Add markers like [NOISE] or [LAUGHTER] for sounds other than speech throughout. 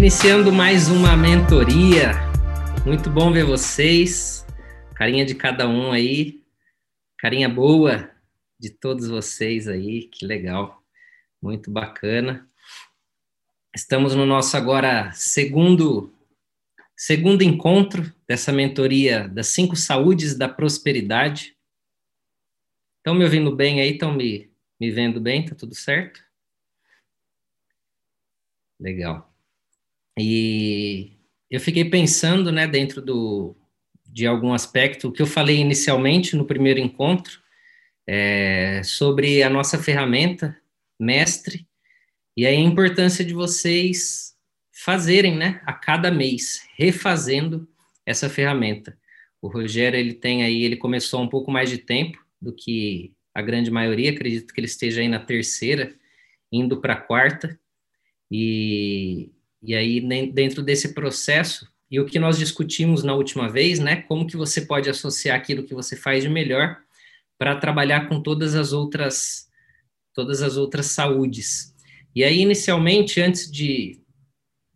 Iniciando mais uma mentoria. Muito bom ver vocês. Carinha de cada um aí. Carinha boa de todos vocês aí. Que legal. Muito bacana. Estamos no nosso agora segundo segundo encontro dessa mentoria das cinco saúdes da prosperidade. Estão me ouvindo bem aí? Estão me, me vendo bem? Tá tudo certo? Legal. E eu fiquei pensando, né, dentro do, de algum aspecto, o que eu falei inicialmente no primeiro encontro, é, sobre a nossa ferramenta, mestre, e a importância de vocês fazerem, né, a cada mês, refazendo essa ferramenta. O Rogério, ele tem aí, ele começou um pouco mais de tempo do que a grande maioria, acredito que ele esteja aí na terceira, indo para a quarta, e, e aí dentro desse processo, e o que nós discutimos na última vez, né, como que você pode associar aquilo que você faz de melhor para trabalhar com todas as outras todas as outras saúdes. E aí, inicialmente, antes de,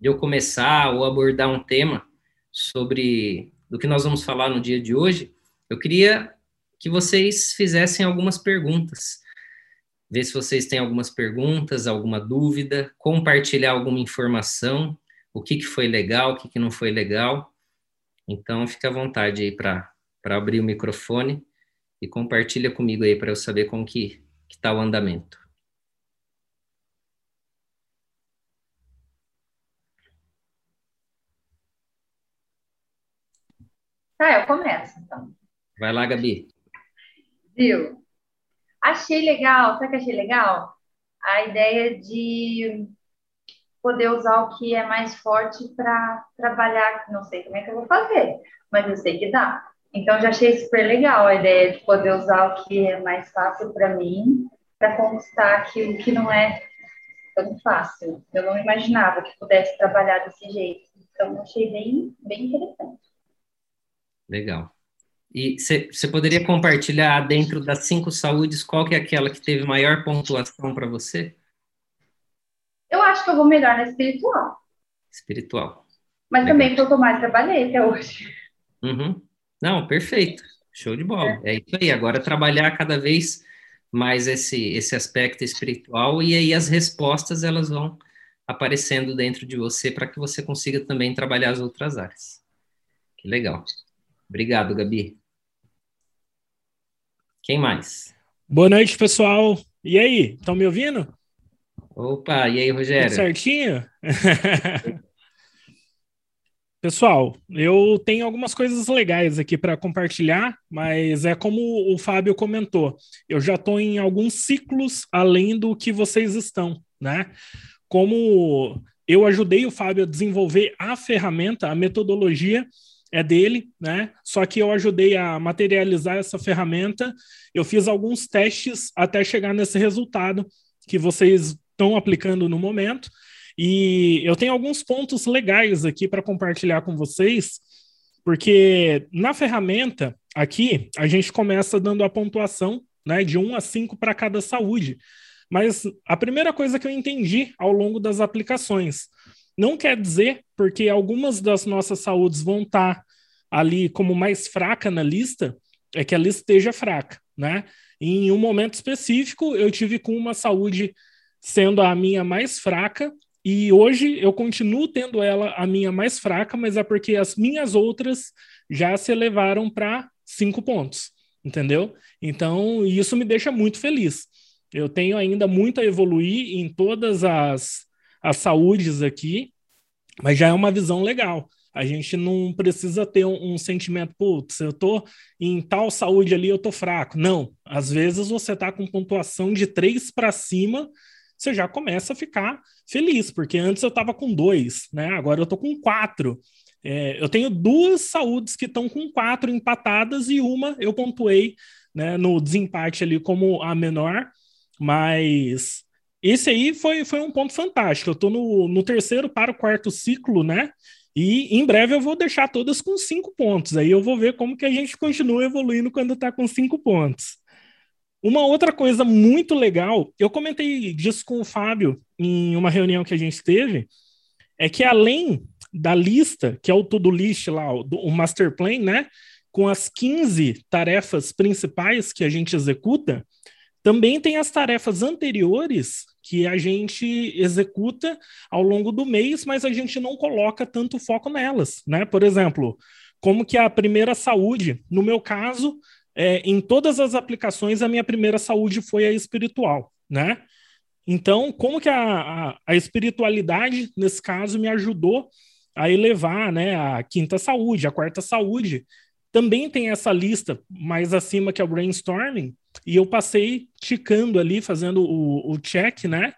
de eu começar ou abordar um tema sobre do que nós vamos falar no dia de hoje, eu queria que vocês fizessem algumas perguntas. Ver se vocês têm algumas perguntas, alguma dúvida, compartilhar alguma informação, o que, que foi legal, o que, que não foi legal. Então, fique à vontade aí para abrir o microfone e compartilha comigo aí para eu saber como que está o andamento. Tá, eu começo, então. Vai lá, Gabi. Viu? Achei legal, sabe que achei legal? A ideia de poder usar o que é mais forte para trabalhar. Não sei como é que eu vou fazer, mas eu sei que dá. Então, já achei super legal a ideia de poder usar o que é mais fácil para mim, para conquistar aquilo que não é tão fácil. Eu não imaginava que pudesse trabalhar desse jeito. Então, achei bem, bem interessante. Legal. E você poderia compartilhar dentro das cinco saúdes qual que é aquela que teve maior pontuação para você? Eu acho que eu vou melhor na espiritual. Espiritual. Mas Legal. também que eu mais trabalhei até hoje. Uhum. Não, perfeito. Show de bola. É. é isso aí. Agora trabalhar cada vez mais esse, esse aspecto espiritual e aí as respostas elas vão aparecendo dentro de você para que você consiga também trabalhar as outras áreas. Que legal. Obrigado, Gabi. Quem mais? Boa noite, pessoal. E aí, estão me ouvindo? Opa, e aí, Rogério? Tudo certinho? [LAUGHS] Pessoal, eu tenho algumas coisas legais aqui para compartilhar, mas é como o Fábio comentou, eu já estou em alguns ciclos além do que vocês estão, né? Como eu ajudei o Fábio a desenvolver a ferramenta, a metodologia, é dele, né? Só que eu ajudei a materializar essa ferramenta. Eu fiz alguns testes até chegar nesse resultado que vocês estão aplicando no momento. E eu tenho alguns pontos legais aqui para compartilhar com vocês, porque na ferramenta aqui a gente começa dando a pontuação, né, de 1 a 5 para cada saúde. Mas a primeira coisa que eu entendi ao longo das aplicações não quer dizer, porque algumas das nossas saúdes vão estar tá ali como mais fraca na lista, é que a lista esteja fraca, né? em um momento específico, eu tive com uma saúde sendo a minha mais fraca, e hoje eu continuo tendo ela a minha mais fraca, mas é porque as minhas outras já se elevaram para cinco pontos, entendeu? Então, isso me deixa muito feliz. Eu tenho ainda muito a evoluir em todas as as saúdes aqui, mas já é uma visão legal. A gente não precisa ter um, um sentimento, putz, eu tô em tal saúde ali, eu tô fraco. Não, às vezes você tá com pontuação de três para cima, você já começa a ficar feliz, porque antes eu tava com dois, né? Agora eu tô com quatro. É, eu tenho duas saúdes que estão com quatro empatadas e uma eu pontuei né, no desempate ali como a menor, mas esse aí foi, foi um ponto fantástico. Eu estou no, no terceiro para o quarto ciclo, né? E em breve eu vou deixar todas com cinco pontos. Aí eu vou ver como que a gente continua evoluindo quando está com cinco pontos. Uma outra coisa muito legal, eu comentei disso com o Fábio em uma reunião que a gente teve, é que além da lista, que é o to-do list lá, o, master plan, né? Com as 15 tarefas principais que a gente executa, também tem as tarefas anteriores que a gente executa ao longo do mês, mas a gente não coloca tanto foco nelas, né? Por exemplo, como que a primeira saúde, no meu caso, é, em todas as aplicações, a minha primeira saúde foi a espiritual, né? Então, como que a, a, a espiritualidade, nesse caso, me ajudou a elevar né, a quinta saúde, a quarta saúde. Também tem essa lista mais acima que é o brainstorming, e eu passei ticando ali, fazendo o, o check, né?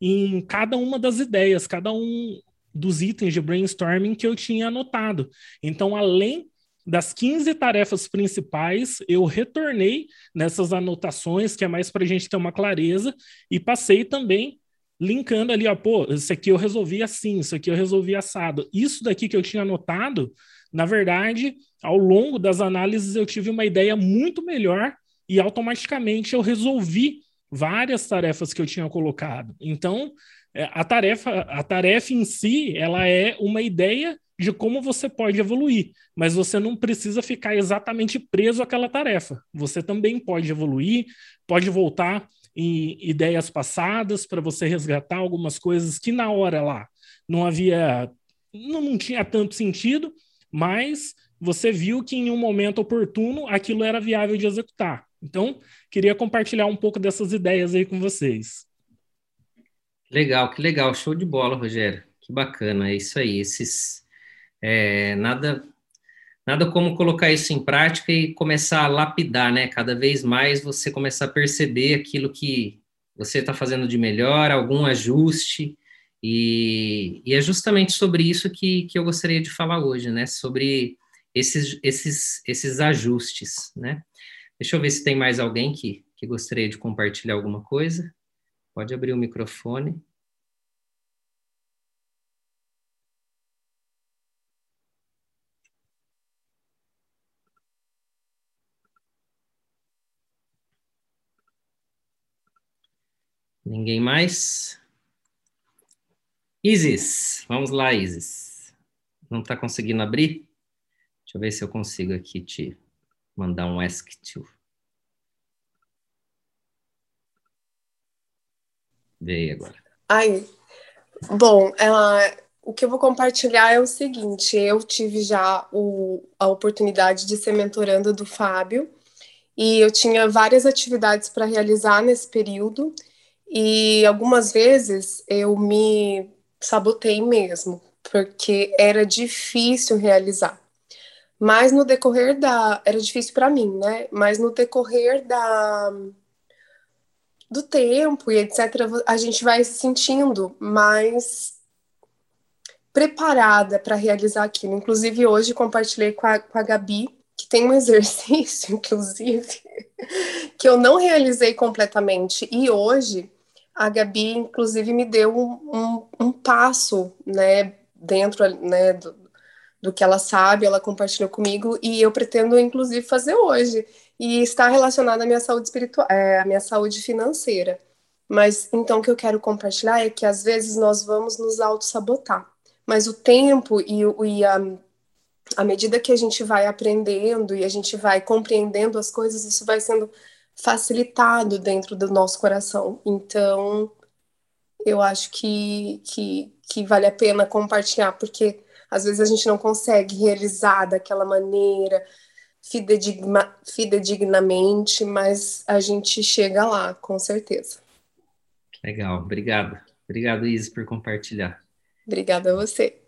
Em cada uma das ideias, cada um dos itens de brainstorming que eu tinha anotado. Então, além das 15 tarefas principais, eu retornei nessas anotações, que é mais para a gente ter uma clareza, e passei também linkando ali, ó, pô, isso aqui eu resolvi assim, isso aqui eu resolvi assado. Isso daqui que eu tinha anotado, na verdade, ao longo das análises eu tive uma ideia muito melhor e automaticamente eu resolvi várias tarefas que eu tinha colocado. Então, é, a tarefa, a tarefa em si, ela é uma ideia de como você pode evoluir, mas você não precisa ficar exatamente preso àquela tarefa. Você também pode evoluir, pode voltar em ideias passadas para você resgatar algumas coisas que na hora lá não havia, não, não tinha tanto sentido, mas você viu que em um momento oportuno aquilo era viável de executar. Então, queria compartilhar um pouco dessas ideias aí com vocês. Legal, que legal, show de bola, Rogério. Que bacana, é isso aí. Esses é, nada nada como colocar isso em prática e começar a lapidar, né? Cada vez mais você começar a perceber aquilo que você está fazendo de melhor, algum ajuste, e, e, é justamente sobre isso que, que eu gostaria de falar hoje, né? Sobre esses, esses, esses ajustes, né? Deixa eu ver se tem mais alguém que, que gostaria de compartilhar alguma coisa. Pode abrir o microfone. Ninguém mais? Isis, vamos lá, Isis. Não está conseguindo abrir? Deixa eu ver se eu consigo aqui te mandar um ask to. Aí agora. Ai, bom, ela, o que eu vou compartilhar é o seguinte: eu tive já o, a oportunidade de ser mentoranda do Fábio e eu tinha várias atividades para realizar nesse período e algumas vezes eu me sabotei mesmo, porque era difícil realizar. Mas no decorrer da. Era difícil para mim, né? Mas no decorrer da do tempo e etc., a gente vai se sentindo mais preparada para realizar aquilo. Inclusive, hoje compartilhei com a, com a Gabi, que tem um [LAUGHS] exercício, inclusive, que eu não realizei completamente. E hoje, a Gabi, inclusive, me deu um, um, um passo, né, dentro né, do, do que ela sabe, ela compartilhou comigo e eu pretendo inclusive fazer hoje e está relacionado à minha saúde espiritual, é, à minha saúde financeira. Mas então o que eu quero compartilhar é que às vezes nós vamos nos auto-sabotar, mas o tempo e, e a, a medida que a gente vai aprendendo e a gente vai compreendendo as coisas, isso vai sendo facilitado dentro do nosso coração. Então, eu acho que, que, que vale a pena compartilhar, porque às vezes a gente não consegue realizar daquela maneira, fidedigna, fidedignamente, mas a gente chega lá, com certeza. Legal, obrigado. Obrigado, Isis, por compartilhar. Obrigada a você.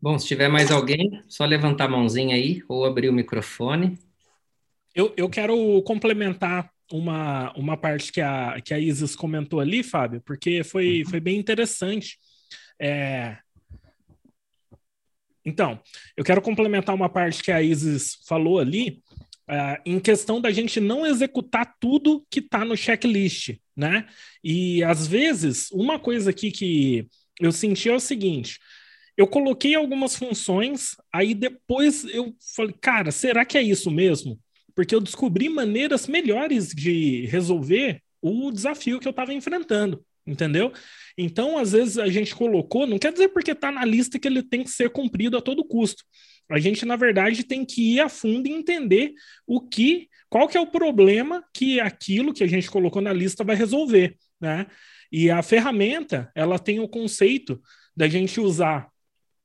Bom, se tiver mais alguém, só levantar a mãozinha aí ou abrir o microfone. Eu, eu quero complementar uma, uma parte que a, que a Isis comentou ali, Fábio, porque foi, uhum. foi bem interessante. É... Então, eu quero complementar uma parte que a Isis falou ali, uh, em questão da gente não executar tudo que está no checklist, né? E às vezes, uma coisa aqui que eu senti é o seguinte: eu coloquei algumas funções, aí depois eu falei, cara, será que é isso mesmo? Porque eu descobri maneiras melhores de resolver o desafio que eu estava enfrentando, entendeu? Então, às vezes a gente colocou, não quer dizer porque está na lista que ele tem que ser cumprido a todo custo. A gente, na verdade, tem que ir a fundo e entender o que, qual que é o problema que aquilo que a gente colocou na lista vai resolver, né? E a ferramenta, ela tem o conceito da gente usar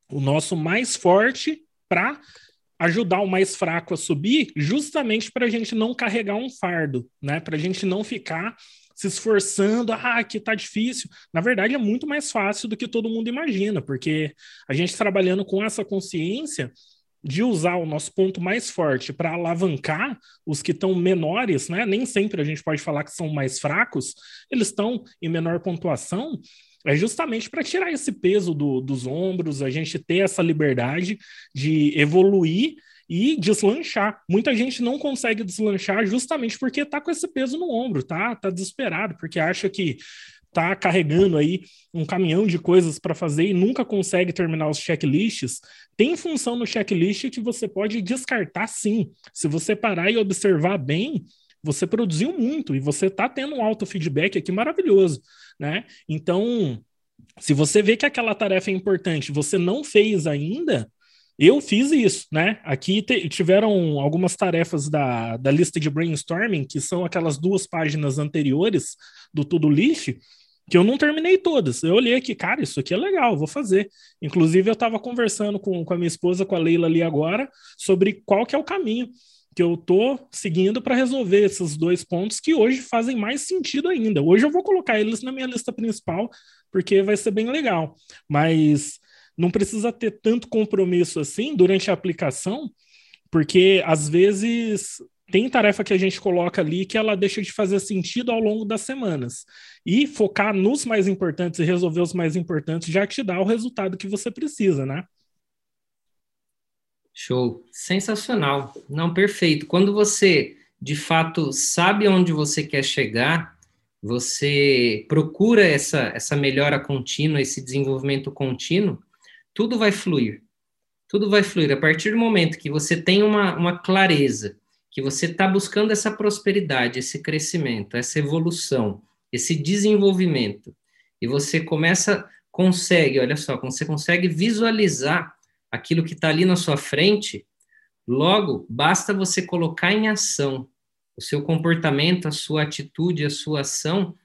o nosso mais forte para ajudar o mais fraco a subir, justamente para a gente não carregar um fardo, né? Para a gente não ficar se esforçando, ah, que tá difícil. Na verdade, é muito mais fácil do que todo mundo imagina, porque a gente trabalhando com essa consciência de usar o nosso ponto mais forte para alavancar os que estão menores, né? Nem sempre a gente pode falar que são mais fracos, eles estão em menor pontuação, é justamente para tirar esse peso do, dos ombros, a gente ter essa liberdade de evoluir e deslanchar. Muita gente não consegue deslanchar justamente porque está com esse peso no ombro, tá? Tá desesperado, porque acha que tá carregando aí um caminhão de coisas para fazer e nunca consegue terminar os checklists, tem função no checklist que você pode descartar sim. Se você parar e observar bem, você produziu muito e você está tendo um auto feedback aqui maravilhoso né? Então, se você vê que aquela tarefa é importante, você não fez ainda, eu fiz isso, né? Aqui tiveram algumas tarefas da, da lista de brainstorming, que são aquelas duas páginas anteriores do Tudo List, que eu não terminei todas. Eu olhei aqui, cara, isso aqui é legal, vou fazer. Inclusive, eu estava conversando com, com a minha esposa, com a Leila ali agora, sobre qual que é o caminho que eu tô seguindo para resolver esses dois pontos que hoje fazem mais sentido ainda. Hoje eu vou colocar eles na minha lista principal, porque vai ser bem legal. Mas não precisa ter tanto compromisso assim durante a aplicação, porque às vezes tem tarefa que a gente coloca ali que ela deixa de fazer sentido ao longo das semanas. E focar nos mais importantes e resolver os mais importantes já te dá o resultado que você precisa, né? Show. Sensacional. Não, perfeito. Quando você, de fato, sabe onde você quer chegar, você procura essa, essa melhora contínua, esse desenvolvimento contínuo, tudo vai fluir. Tudo vai fluir. A partir do momento que você tem uma, uma clareza, que você está buscando essa prosperidade, esse crescimento, essa evolução, esse desenvolvimento, e você começa, consegue, olha só, você consegue visualizar aquilo que está ali na sua frente, logo basta você colocar em ação o seu comportamento, a sua atitude, a sua ação,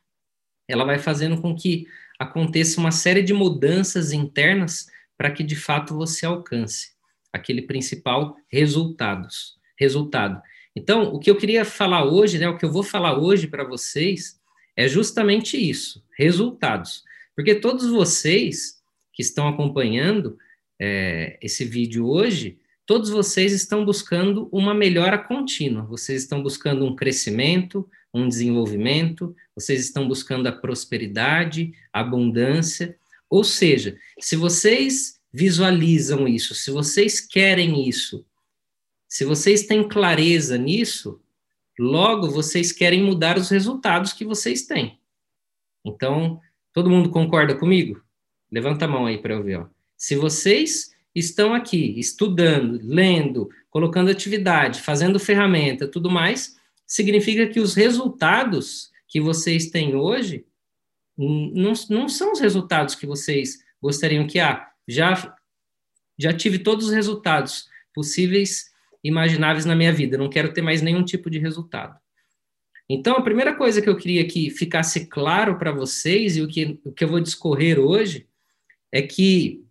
ela vai fazendo com que aconteça uma série de mudanças internas para que de fato você alcance aquele principal resultados, resultado. Então, o que eu queria falar hoje, né, o que eu vou falar hoje para vocês é justamente isso, resultados. Porque todos vocês que estão acompanhando, é, esse vídeo hoje, todos vocês estão buscando uma melhora contínua, vocês estão buscando um crescimento, um desenvolvimento, vocês estão buscando a prosperidade, a abundância. Ou seja, se vocês visualizam isso, se vocês querem isso, se vocês têm clareza nisso, logo vocês querem mudar os resultados que vocês têm. Então, todo mundo concorda comigo? Levanta a mão aí para eu ver. Ó. Se vocês estão aqui estudando, lendo, colocando atividade, fazendo ferramenta, tudo mais, significa que os resultados que vocês têm hoje não, não são os resultados que vocês gostariam que, ah, já, já tive todos os resultados possíveis, imagináveis na minha vida, não quero ter mais nenhum tipo de resultado. Então, a primeira coisa que eu queria que ficasse claro para vocês, e o que, o que eu vou discorrer hoje, é que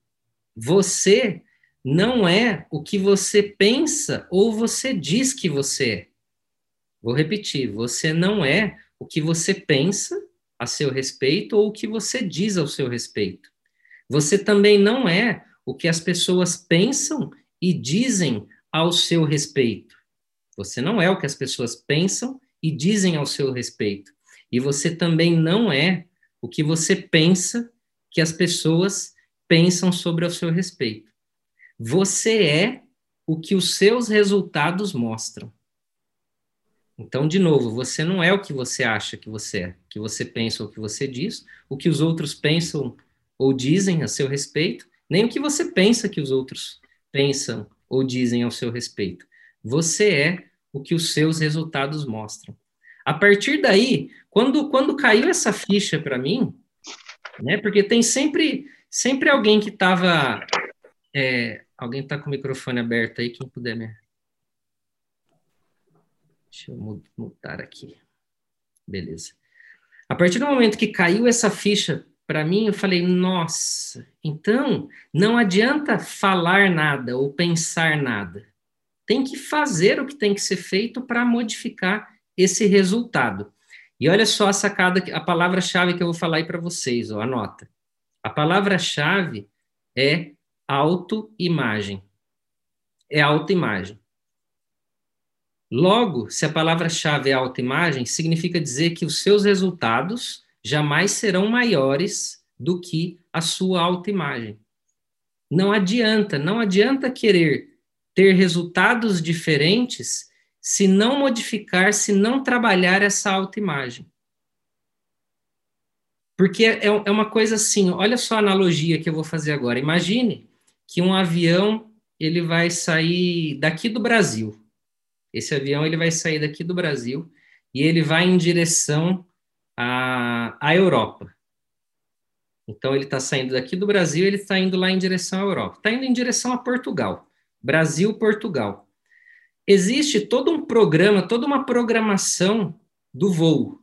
você não é o que você pensa ou você diz que você é. Vou repetir, você não é o que você pensa a seu respeito ou o que você diz ao seu respeito. Você também não é o que as pessoas pensam e dizem ao seu respeito. Você não é o que as pessoas pensam e dizem ao seu respeito. E você também não é o que você pensa que as pessoas pensam sobre o seu respeito. Você é o que os seus resultados mostram. Então, de novo, você não é o que você acha que você é, que você pensa ou que você diz, o que os outros pensam ou dizem a seu respeito, nem o que você pensa que os outros pensam ou dizem ao seu respeito. Você é o que os seus resultados mostram. A partir daí, quando, quando caiu essa ficha para mim, né? Porque tem sempre, sempre alguém que estava. É, alguém está com o microfone aberto aí, quem puder me. Deixa eu mutar aqui. Beleza. A partir do momento que caiu essa ficha para mim, eu falei, nossa, então não adianta falar nada ou pensar nada. Tem que fazer o que tem que ser feito para modificar esse resultado. E olha só a sacada, a palavra-chave que eu vou falar aí para vocês, ó, anota. A palavra-chave é autoimagem. É autoimagem. Logo, se a palavra-chave é autoimagem, significa dizer que os seus resultados jamais serão maiores do que a sua autoimagem. Não adianta, não adianta querer ter resultados diferentes se não modificar, se não trabalhar essa autoimagem. Porque é, é uma coisa assim, olha só a analogia que eu vou fazer agora. Imagine que um avião ele vai sair daqui do Brasil. Esse avião ele vai sair daqui do Brasil e ele vai em direção à, à Europa. Então ele está saindo daqui do Brasil, ele está indo lá em direção à Europa. Está indo em direção a Portugal. Brasil, Portugal. Existe todo um programa, toda uma programação do voo.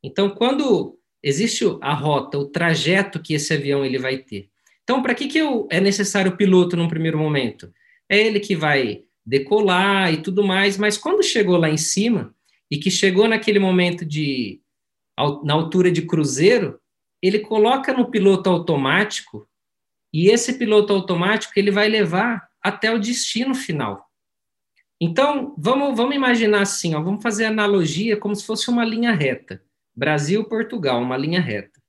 Então, quando existe a rota, o trajeto que esse avião ele vai ter. Então, para que, que eu, é necessário o piloto num primeiro momento? É ele que vai decolar e tudo mais, mas quando chegou lá em cima e que chegou naquele momento de na altura de cruzeiro, ele coloca no piloto automático e esse piloto automático ele vai levar até o destino final. Então, vamos, vamos imaginar assim, ó, vamos fazer analogia como se fosse uma linha reta. Brasil-Portugal, uma linha reta.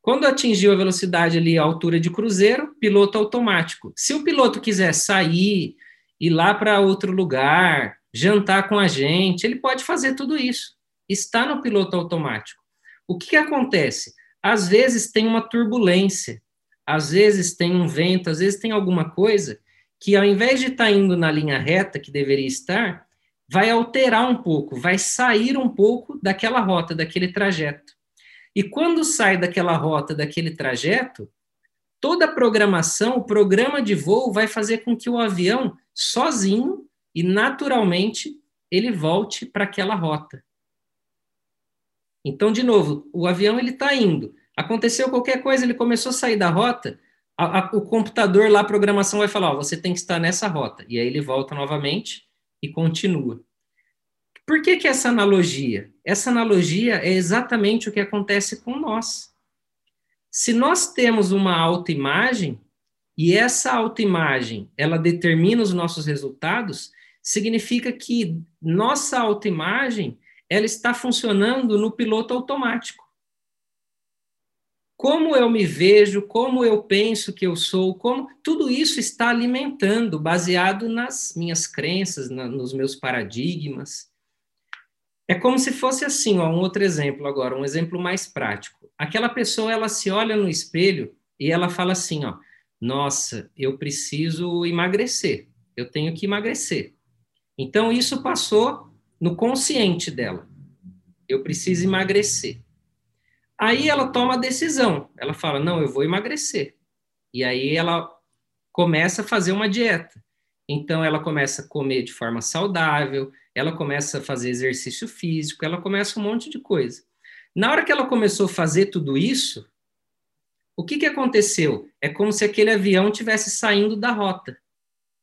Quando atingiu a velocidade ali, a altura de cruzeiro, piloto automático. Se o piloto quiser sair, ir lá para outro lugar, jantar com a gente, ele pode fazer tudo isso. Está no piloto automático. O que, que acontece? Às vezes tem uma turbulência, às vezes tem um vento, às vezes tem alguma coisa que, ao invés de estar tá indo na linha reta que deveria estar, vai alterar um pouco, vai sair um pouco daquela rota, daquele trajeto. E quando sai daquela rota, daquele trajeto, toda a programação, o programa de voo vai fazer com que o avião, sozinho e naturalmente, ele volte para aquela rota. Então, de novo, o avião ele está indo. Aconteceu qualquer coisa, ele começou a sair da rota, a, a, o computador lá, a programação vai falar, ó, você tem que estar nessa rota. E aí ele volta novamente e continua. Por que, que essa analogia? Essa analogia é exatamente o que acontece com nós. Se nós temos uma autoimagem, e essa autoimagem, ela determina os nossos resultados, significa que nossa autoimagem, ela está funcionando no piloto automático. Como eu me vejo, como eu penso que eu sou, como tudo isso está alimentando, baseado nas minhas crenças, na, nos meus paradigmas. É como se fosse assim, ó, um outro exemplo agora, um exemplo mais prático. Aquela pessoa, ela se olha no espelho e ela fala assim, ó, nossa, eu preciso emagrecer, eu tenho que emagrecer. Então, isso passou no consciente dela. Eu preciso emagrecer. Aí ela toma a decisão, ela fala, não, eu vou emagrecer. E aí ela começa a fazer uma dieta. Então, ela começa a comer de forma saudável, ela começa a fazer exercício físico, ela começa um monte de coisa. Na hora que ela começou a fazer tudo isso, o que, que aconteceu? É como se aquele avião tivesse saindo da rota.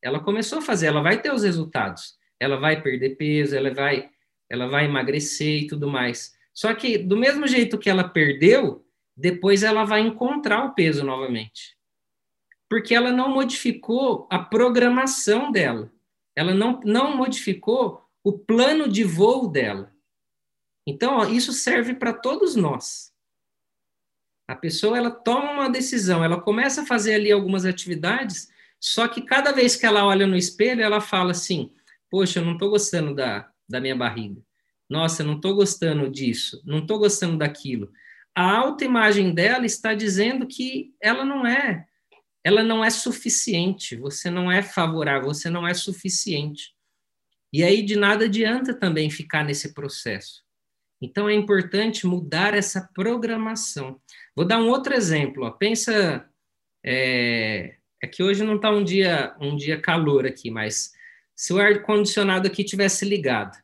Ela começou a fazer, ela vai ter os resultados. Ela vai perder peso, ela vai, ela vai emagrecer e tudo mais. Só que do mesmo jeito que ela perdeu, depois ela vai encontrar o peso novamente. Porque ela não modificou a programação dela. Ela não, não modificou o plano de voo dela. Então, ó, isso serve para todos nós. A pessoa ela toma uma decisão, ela começa a fazer ali algumas atividades, só que cada vez que ela olha no espelho, ela fala assim: Poxa, eu não estou gostando da, da minha barriga. Nossa, não estou gostando disso, não estou gostando daquilo. A autoimagem dela está dizendo que ela não é, ela não é suficiente, você não é favorável, você não é suficiente. E aí de nada adianta também ficar nesse processo. Então é importante mudar essa programação. Vou dar um outro exemplo. Ó. Pensa, é, é que hoje não está um dia um dia calor aqui, mas se o ar condicionado aqui tivesse ligado,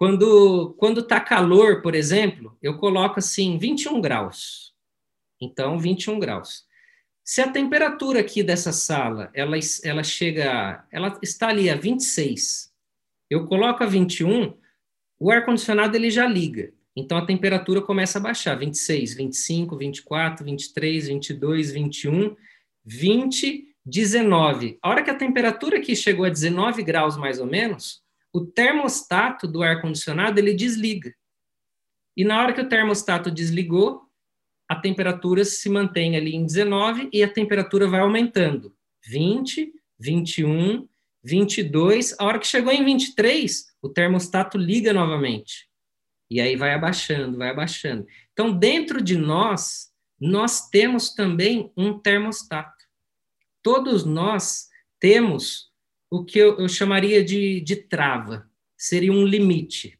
quando quando está calor, por exemplo, eu coloco assim 21 graus. Então 21 graus. Se a temperatura aqui dessa sala ela ela chega, ela está ali a 26. Eu coloco a 21, o ar-condicionado ele já liga. Então a temperatura começa a baixar, 26, 25, 24, 23, 22, 21, 20, 19. A hora que a temperatura aqui chegou a 19 graus mais ou menos, o termostato do ar-condicionado ele desliga. E na hora que o termostato desligou, a temperatura se mantém ali em 19 e a temperatura vai aumentando. 20, 21, 22. A hora que chegou em 23, o termostato liga novamente. E aí vai abaixando, vai abaixando. Então, dentro de nós, nós temos também um termostato. Todos nós temos o que eu, eu chamaria de, de trava, seria um limite.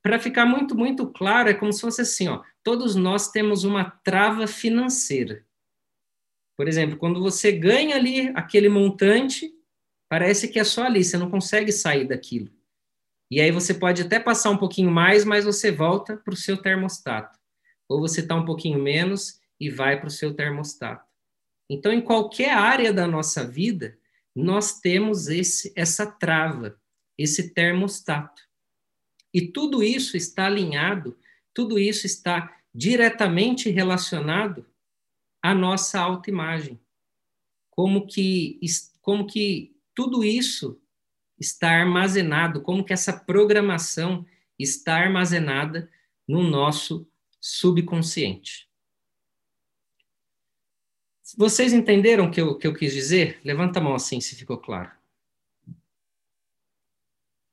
Para ficar muito, muito claro, é como se fosse assim, ó, todos nós temos uma trava financeira. Por exemplo, quando você ganha ali aquele montante, parece que é só ali, você não consegue sair daquilo. E aí você pode até passar um pouquinho mais, mas você volta para o seu termostato. Ou você está um pouquinho menos e vai para o seu termostato. Então, em qualquer área da nossa vida, nós temos esse, essa trava, esse termostato. E tudo isso está alinhado, tudo isso está diretamente relacionado à nossa autoimagem. Como que, como que tudo isso está armazenado, como que essa programação está armazenada no nosso subconsciente. Vocês entenderam o que eu, que eu quis dizer? Levanta a mão assim, se ficou claro.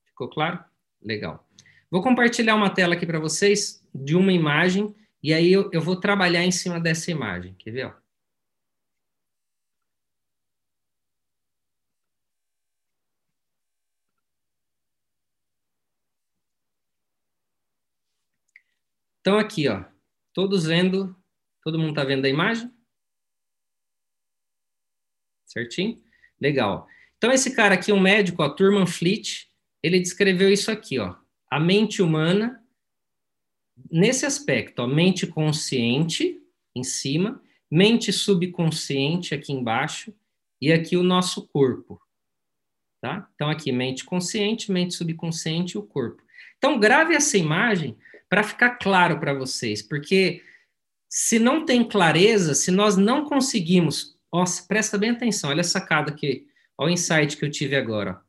Ficou claro? Legal. Vou compartilhar uma tela aqui para vocês de uma imagem, e aí eu, eu vou trabalhar em cima dessa imagem. Quer ver? Ó? Então, aqui, ó, todos vendo, todo mundo está vendo a imagem? Certinho? Legal. Então, esse cara aqui, um médico, ó, Turman Fleet, ele descreveu isso aqui, ó. A mente humana, nesse aspecto, ó, mente consciente, em cima, mente subconsciente, aqui embaixo, e aqui o nosso corpo. Tá? Então, aqui, mente consciente, mente subconsciente e o corpo. Então, grave essa imagem para ficar claro para vocês, porque se não tem clareza, se nós não conseguimos, nossa, presta bem atenção, olha a sacada aqui, olha o insight que eu tive agora.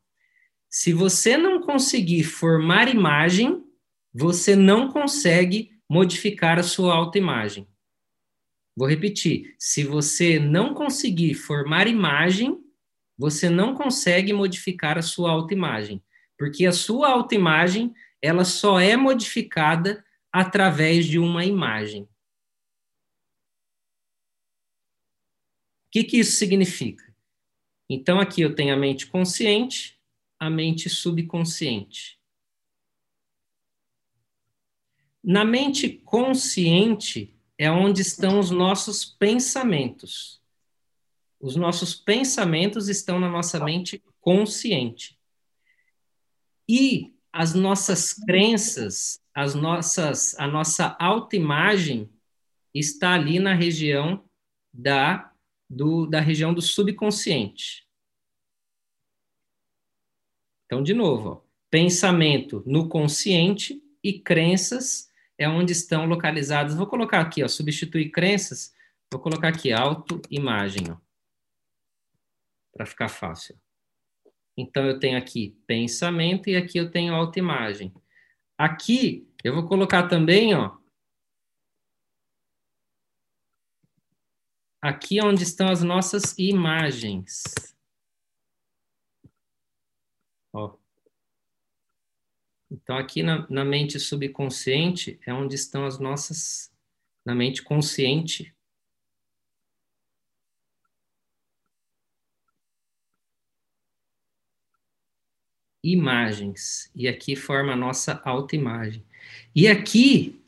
Se você não conseguir formar imagem, você não consegue modificar a sua autoimagem. Vou repetir: se você não conseguir formar imagem, você não consegue modificar a sua autoimagem, porque a sua autoimagem ela só é modificada através de uma imagem. Que, que isso significa? Então, aqui eu tenho a mente consciente, a mente subconsciente. Na mente consciente é onde estão os nossos pensamentos. Os nossos pensamentos estão na nossa mente consciente. E as nossas crenças, as nossas, a nossa autoimagem está ali na região da, do, da região do subconsciente. Então, de novo, ó, pensamento no consciente e crenças é onde estão localizadas. Vou colocar aqui, ó, substituir crenças, vou colocar aqui autoimagem, para ficar fácil. Então, eu tenho aqui pensamento e aqui eu tenho autoimagem. Aqui, eu vou colocar também, ó, aqui é onde estão as nossas imagens. Ó. Então, aqui na, na mente subconsciente é onde estão as nossas, na mente consciente, imagens. E aqui forma a nossa autoimagem. E aqui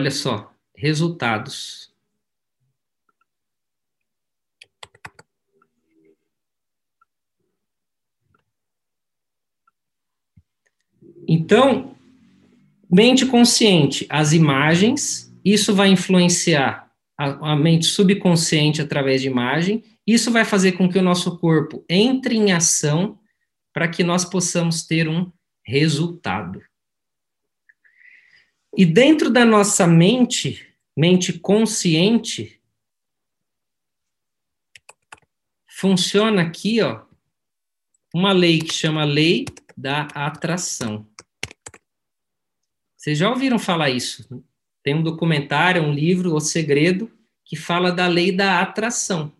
Olha só, resultados. Então, mente consciente, as imagens, isso vai influenciar a, a, mente subconsciente através de imagem, isso vai fazer com que o nosso corpo entre em ação para que nós possamos ter um resultado. E dentro da nossa mente, mente consciente, funciona aqui, ó, uma lei que chama lei da atração. Vocês já ouviram falar isso? Tem um documentário, um livro, O Segredo, que fala da lei da atração.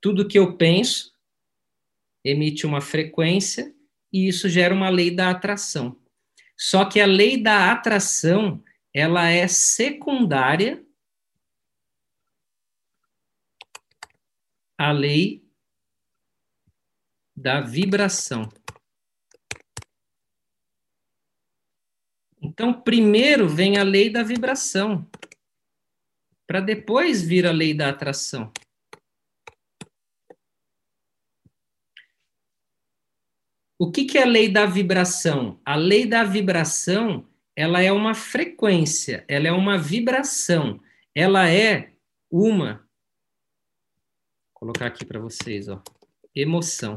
Tudo que eu penso emite uma frequência e isso gera uma lei da atração. Só que a lei da atração ela é secundária à lei da vibração. Então, primeiro vem a lei da vibração, para depois vir a lei da atração. O que, que é a lei da vibração? A lei da vibração ela é uma frequência, ela é uma vibração, ela é uma. Vou colocar aqui para vocês, ó. Emoção.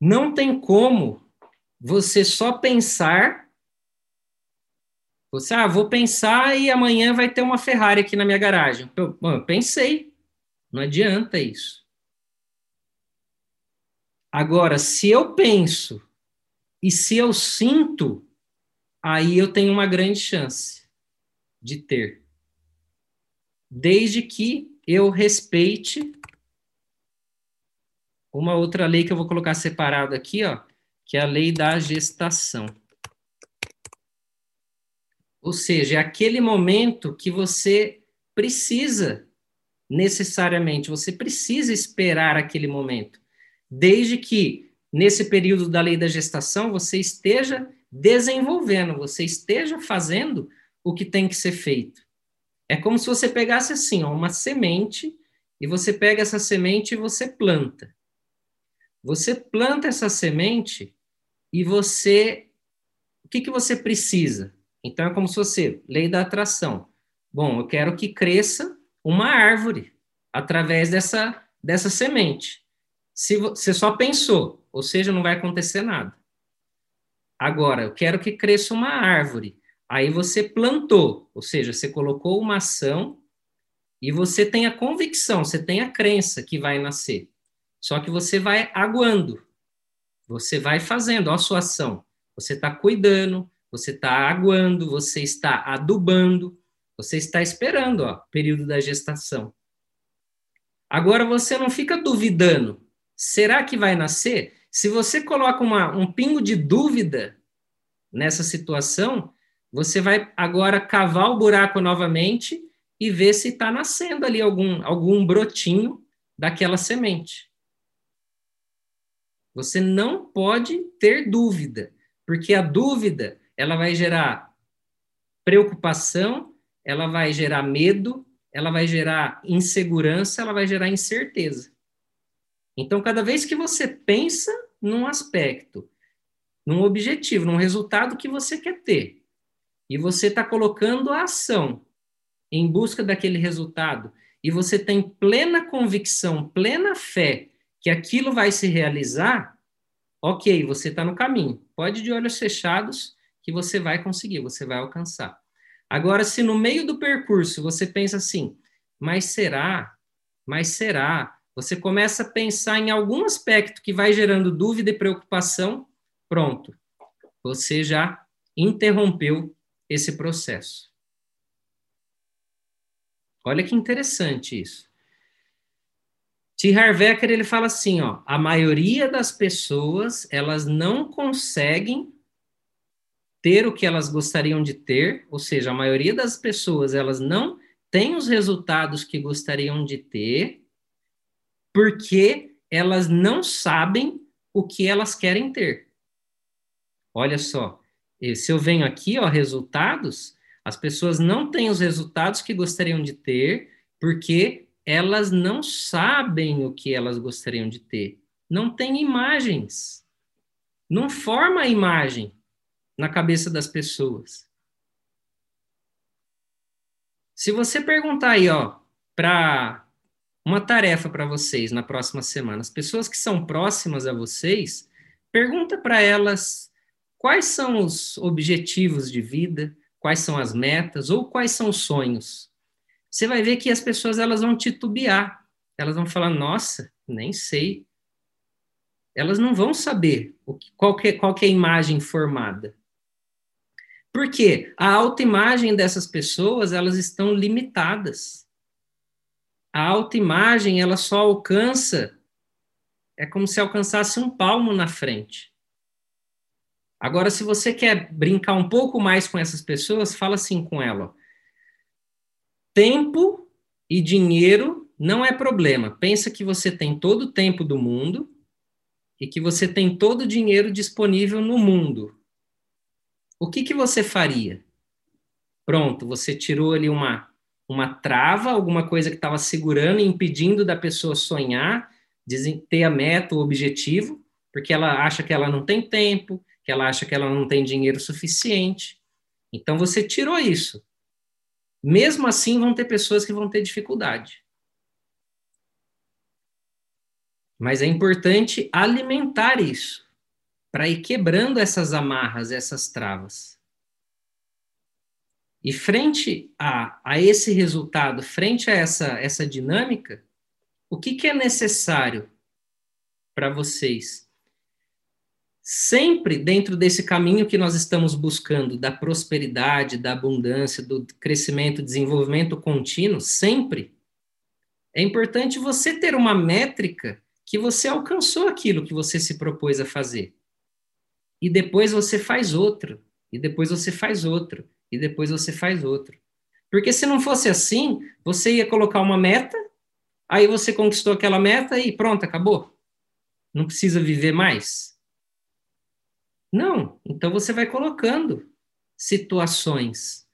Não tem como você só pensar. Você, ah, vou pensar e amanhã vai ter uma Ferrari aqui na minha garagem. Eu, bom, eu pensei. Não adianta isso. Agora, se eu penso e se eu sinto, aí eu tenho uma grande chance de ter. Desde que eu respeite uma outra lei que eu vou colocar separado aqui, ó, que é a lei da gestação. Ou seja, é aquele momento que você precisa necessariamente, você precisa esperar aquele momento. Desde que nesse período da lei da gestação, você esteja desenvolvendo, você esteja fazendo o que tem que ser feito. É como se você pegasse assim, ó, uma semente, e você pega essa semente e você planta. Você planta essa semente e você. O que, que você precisa? Então é como se você, lei da atração. Bom, eu quero que cresça uma árvore através dessa, dessa semente. Se você só pensou, ou seja, não vai acontecer nada. Agora, eu quero que cresça uma árvore. Aí você plantou, ou seja, você colocou uma ação e você tem a convicção, você tem a crença que vai nascer. Só que você vai aguando, você vai fazendo a sua ação. Você está cuidando, você está aguando, você está adubando, você está esperando o período da gestação. Agora você não fica duvidando. Será que vai nascer? Se você coloca uma, um pingo de dúvida nessa situação, você vai agora cavar o buraco novamente e ver se está nascendo ali algum, algum brotinho daquela semente. Você não pode ter dúvida, porque a dúvida ela vai gerar preocupação, ela vai gerar medo, ela vai gerar insegurança, ela vai gerar incerteza. Então, cada vez que você pensa num aspecto, num objetivo, num resultado que você quer ter, e você está colocando a ação em busca daquele resultado, e você tem plena convicção, plena fé que aquilo vai se realizar, ok, você está no caminho. Pode de olhos fechados que você vai conseguir, você vai alcançar. Agora, se no meio do percurso você pensa assim, mas será? Mas será? Você começa a pensar em algum aspecto que vai gerando dúvida e preocupação, pronto. Você já interrompeu esse processo. Olha que interessante isso. T. Harvecker, ele fala assim, ó, a maioria das pessoas, elas não conseguem ter o que elas gostariam de ter, ou seja, a maioria das pessoas, elas não têm os resultados que gostariam de ter, porque elas não sabem o que elas querem ter. Olha só, se eu venho aqui, ó, resultados, as pessoas não têm os resultados que gostariam de ter, porque elas não sabem o que elas gostariam de ter. Não tem imagens. Não forma a imagem na cabeça das pessoas. Se você perguntar aí, ó, para uma tarefa para vocês na próxima semana, as pessoas que são próximas a vocês, pergunta para elas quais são os objetivos de vida, quais são as metas ou quais são os sonhos. Você vai ver que as pessoas elas vão titubear, elas vão falar: "Nossa, nem sei". Elas não vão saber o que, qual, que, qual que é a imagem formada. Porque a autoimagem dessas pessoas, elas estão limitadas. A autoimagem, ela só alcança, é como se alcançasse um palmo na frente. Agora, se você quer brincar um pouco mais com essas pessoas, fala assim com ela. Tempo e dinheiro não é problema. Pensa que você tem todo o tempo do mundo e que você tem todo o dinheiro disponível no mundo. O que, que você faria? Pronto, você tirou ali uma, uma trava, alguma coisa que estava segurando e impedindo da pessoa sonhar, ter a meta, o objetivo, porque ela acha que ela não tem tempo, que ela acha que ela não tem dinheiro suficiente. Então você tirou isso. Mesmo assim, vão ter pessoas que vão ter dificuldade. Mas é importante alimentar isso, para ir quebrando essas amarras, essas travas. E frente a, a esse resultado, frente a essa, essa dinâmica, o que, que é necessário para vocês sempre dentro desse caminho que nós estamos buscando, da prosperidade, da abundância, do crescimento, desenvolvimento contínuo, sempre, é importante você ter uma métrica que você alcançou aquilo que você se propôs a fazer. E depois você faz outro, e depois você faz outro, e depois você faz outro. Porque se não fosse assim, você ia colocar uma meta, aí você conquistou aquela meta e pronto, acabou. Não precisa viver mais não, então você vai colocando situações.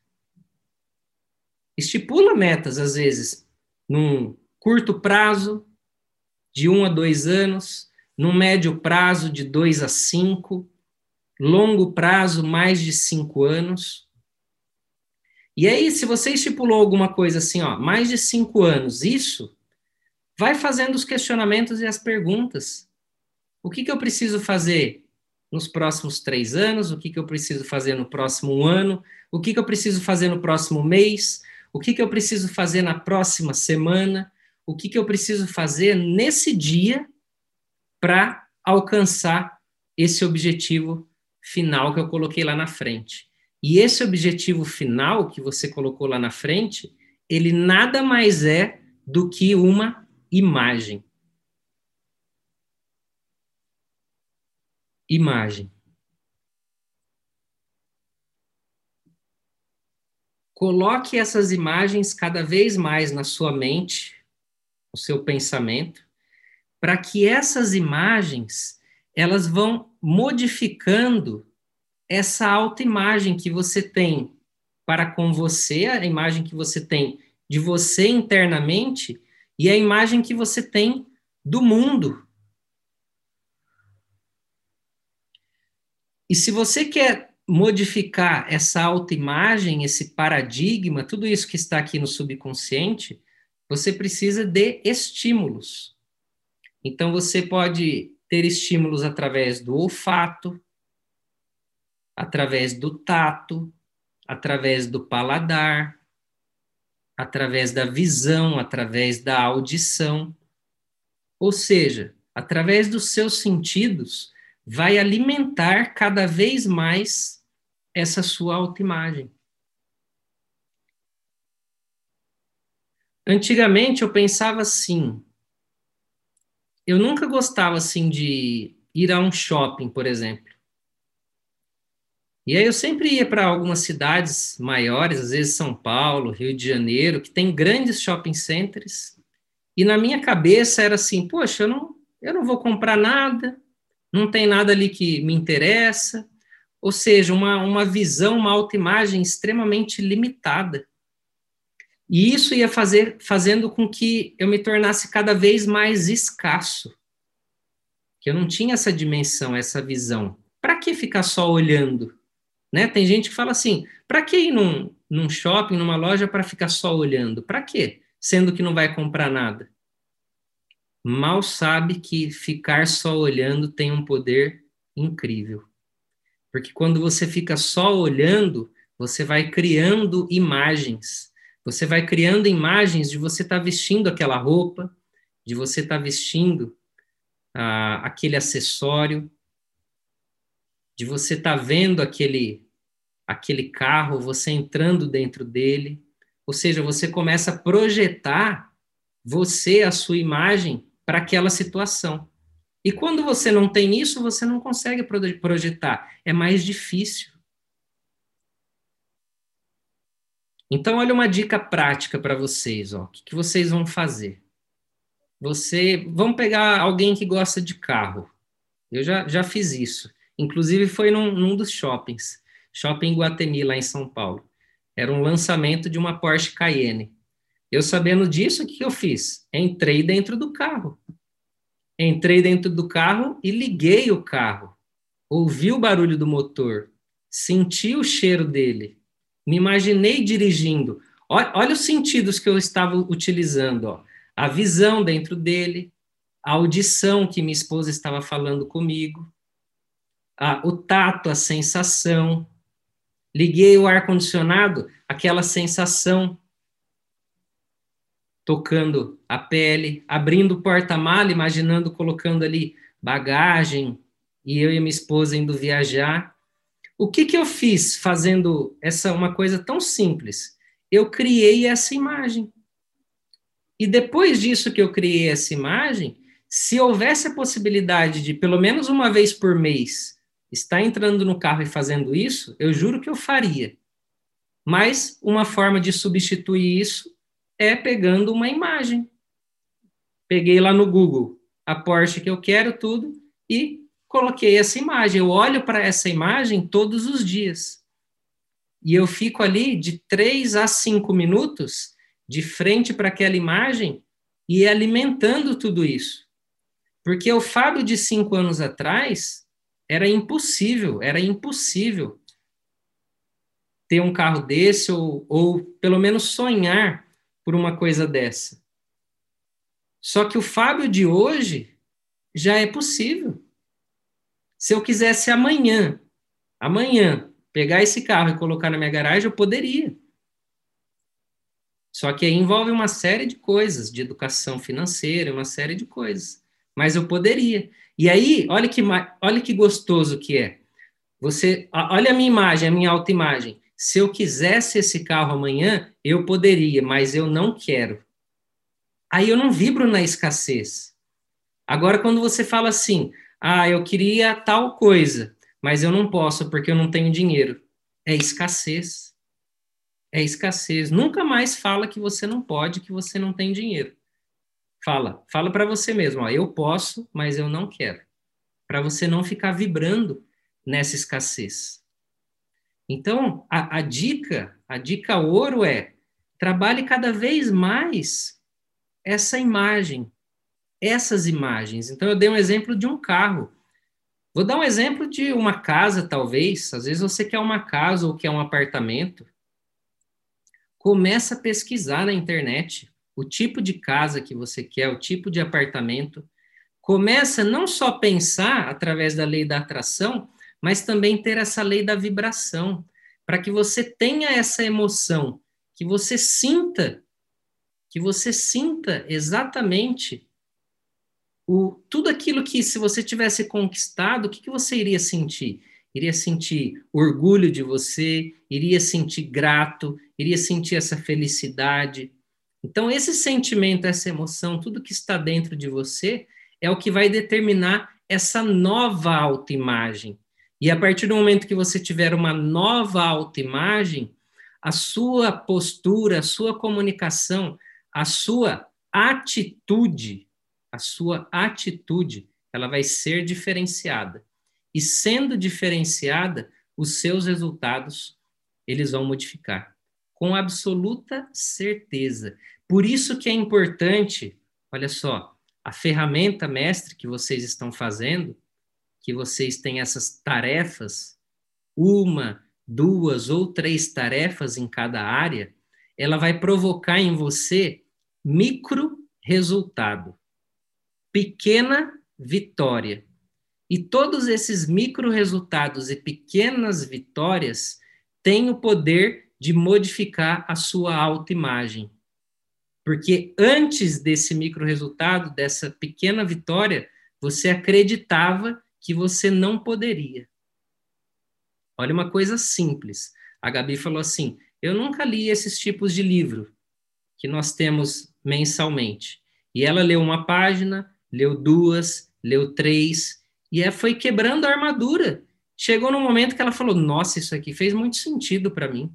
Estipula metas, às vezes, num curto prazo, de um a dois anos, num médio prazo, de dois a cinco, longo prazo, mais de cinco anos. E aí, se você estipulou alguma coisa assim, ó, mais de cinco anos, isso, vai fazendo os questionamentos e as perguntas. O que, que eu preciso fazer? nos próximos três anos, o que, que eu preciso fazer no próximo ano, o que, que eu preciso fazer no próximo mês, o que, que eu preciso fazer na próxima semana, o que, que eu preciso fazer nesse dia para alcançar esse objetivo final que eu coloquei lá na frente. E esse objetivo final que você colocou lá na frente, ele nada mais é do que uma imagem. imagem. Coloque essas imagens cada vez mais na sua mente, no seu pensamento, para que essas imagens elas vão modificando essa autoimagem que você tem para com você, a imagem que você tem de você internamente e a imagem que você tem do mundo E se você quer modificar essa autoimagem, esse paradigma, tudo isso que está aqui no subconsciente, você precisa de estímulos. Então você pode ter estímulos através do olfato, através do tato, através do paladar, através da visão, através da audição. Ou seja, através dos seus sentidos, vai alimentar cada vez mais essa sua autoimagem. Antigamente eu pensava assim, eu nunca gostava assim de ir a um shopping, por exemplo. E aí eu sempre ia para algumas cidades maiores, às vezes São Paulo, Rio de Janeiro, que tem grandes shopping centers, e na minha cabeça era assim, poxa, eu não, eu não vou comprar nada, não tem nada ali que me interessa, ou seja, uma, uma visão, uma autoimagem extremamente limitada. E isso ia fazer, fazendo com que eu me tornasse cada vez mais escasso. Que eu não tinha essa dimensão, essa visão. Para que ficar só olhando? Né? Tem gente que fala assim: para que ir num, num shopping, numa loja, para ficar só olhando? Para quê? Sendo que não vai comprar nada. Mal sabe que ficar só olhando tem um poder incrível. Porque quando você fica só olhando, você vai criando imagens. Você vai criando imagens de você estar tá vestindo aquela roupa, de você estar tá vestindo ah, aquele acessório, de você estar tá vendo aquele aquele carro, você entrando dentro dele, ou seja, você começa a projetar você, a sua imagem para aquela situação. E quando você não tem isso, você não consegue projetar, é mais difícil. Então, olha uma dica prática para vocês, ó. O que, vocês vão fazer? Você, vamos pegar alguém que gosta de carro. Eu já, já fiz isso. Inclusive foi num, num dos shoppings, Shopping Guatemi, lá em São Paulo. Era um lançamento de uma Porsche Cayenne. Eu sabendo disso, o que eu fiz? Entrei dentro do carro. Entrei dentro do carro e liguei o carro. Ouvi o barulho do motor, senti o cheiro dele, me imaginei dirigindo. Olha, olha os sentidos que eu estava utilizando. Ó. A visão dentro dele, a audição que minha esposa estava falando comigo, a, o tato, a sensação. Liguei o ar-condicionado, aquela sensação tocando a pele, abrindo o porta-mala, imaginando colocando ali bagagem e eu e minha esposa indo viajar. O que que eu fiz fazendo essa uma coisa tão simples? Eu criei essa imagem. E depois disso que eu criei essa imagem, se houvesse a possibilidade de pelo menos uma vez por mês está entrando no carro e fazendo isso, eu juro que eu faria. Mas uma forma de substituir isso é pegando uma imagem. Peguei lá no Google a Porsche que eu quero, tudo, e coloquei essa imagem. Eu olho para essa imagem todos os dias. E eu fico ali de três a cinco minutos de frente para aquela imagem e alimentando tudo isso. Porque o Fábio de cinco anos atrás era impossível, era impossível ter um carro desse ou, ou pelo menos sonhar por uma coisa dessa. Só que o Fábio de hoje já é possível. Se eu quisesse amanhã, amanhã, pegar esse carro e colocar na minha garagem, eu poderia. Só que aí envolve uma série de coisas, de educação financeira, uma série de coisas. Mas eu poderia. E aí, olha que, olha que gostoso que é. Você, olha a minha imagem, a minha autoimagem. Se eu quisesse esse carro amanhã, eu poderia, mas eu não quero. Aí eu não vibro na escassez. Agora, quando você fala assim, ah, eu queria tal coisa, mas eu não posso porque eu não tenho dinheiro, é escassez. É escassez. Nunca mais fala que você não pode, que você não tem dinheiro. Fala, fala para você mesmo, ó, eu posso, mas eu não quero. Para você não ficar vibrando nessa escassez. Então, a, a dica, a dica ouro é trabalhe cada vez mais essa imagem, essas imagens. Então, eu dei um exemplo de um carro. Vou dar um exemplo de uma casa, talvez. Às vezes você quer uma casa ou quer um apartamento. Começa a pesquisar na internet o tipo de casa que você quer, o tipo de apartamento. Começa não só pensar através da lei da atração, mas também ter essa lei da vibração, para que você tenha essa emoção, que você sinta, que você sinta exatamente o, tudo aquilo que, se você tivesse conquistado, o que, que você iria sentir? Iria sentir orgulho de você, iria sentir grato, iria sentir essa felicidade, então, esse sentimento, essa emoção, tudo que está dentro de você é o que vai determinar essa nova autoimagem, E a partir do momento que você tiver uma nova autoimagem, a sua postura, a sua comunicação, a sua atitude, a sua atitude, ela vai ser diferenciada. E sendo diferenciada, os seus resultados eles vão modificar com absoluta certeza. Por isso que é importante, olha só, a ferramenta mestre que vocês estão fazendo, que vocês têm essas tarefas, uma, duas ou três tarefas em cada área, ela vai provocar em você micro resultado, pequena vitória. E todos esses micro resultados e pequenas vitórias têm o poder de modificar a sua autoimagem. Porque antes desse micro resultado, dessa pequena vitória, você acreditava que você não poderia. Olha uma coisa simples. A Gabi falou assim: Eu nunca li esses tipos de livro que nós temos mensalmente. E ela leu uma página, leu duas, leu três, e ela foi quebrando a armadura. Chegou no momento que ela falou: Nossa, isso aqui fez muito sentido para mim.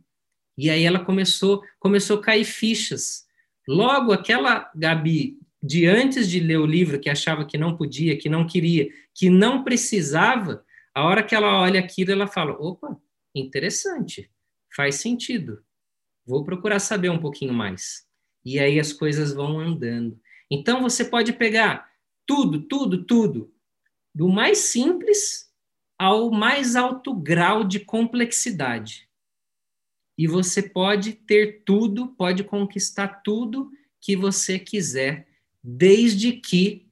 E aí ela começou, começou a cair fichas. Logo, aquela Gabi, de antes de ler o livro, que achava que não podia, que não queria, que não precisava, a hora que ela olha aquilo, ela fala: opa, interessante, faz sentido. Vou procurar saber um pouquinho mais. E aí as coisas vão andando. Então você pode pegar tudo, tudo, tudo, do mais simples ao mais alto grau de complexidade. E você pode ter tudo, pode conquistar tudo que você quiser, desde que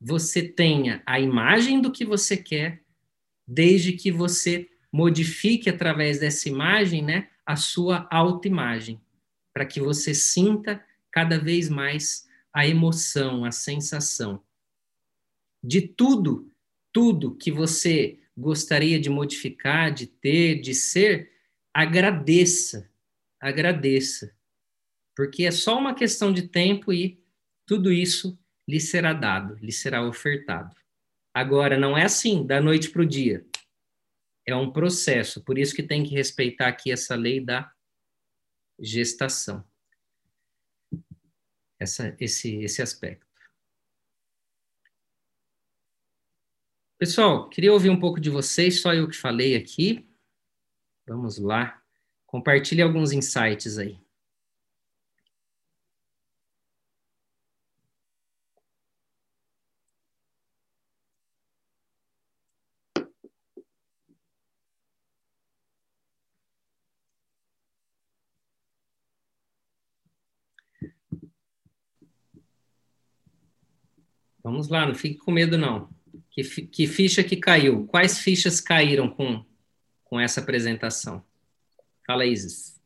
você tenha a imagem do que você quer, desde que você modifique através dessa imagem, né, a sua autoimagem, para que você sinta cada vez mais a emoção, a sensação. De tudo, tudo que você gostaria de modificar, de ter, de ser, agradeça, agradeça, porque é só uma questão de tempo e tudo isso lhe será dado, lhe será ofertado. Agora, não é assim, da noite para o dia. É um processo, por isso que tem que respeitar aqui essa lei da gestação. Essa, esse, esse aspecto. Pessoal, queria ouvir um pouco de vocês, só eu que falei aqui. Vamos lá. Compartilhe alguns insights aí. Vamos lá, não fique com medo, não. Que, que ficha que caiu? Quais fichas caíram com, com essa apresentação? Fala, Isis.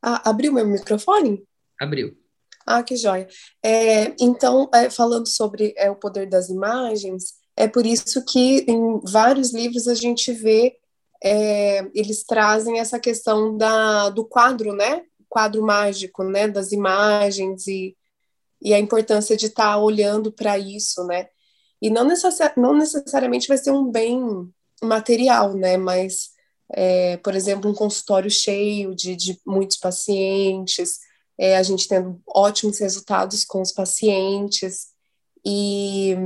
Ah, abriu meu microfone? Abriu. Ah, que joia. É, então, é, falando sobre é, o poder das imagens, é por isso que em vários livros a gente vê é, eles trazem essa questão da, do quadro, né? Quadro mágico, né? Das imagens e, e a importância de estar tá olhando para isso, né? E não, necessari não necessariamente vai ser um bem material, né? Mas, é, por exemplo, um consultório cheio de, de muitos pacientes, é, a gente tendo ótimos resultados com os pacientes. E,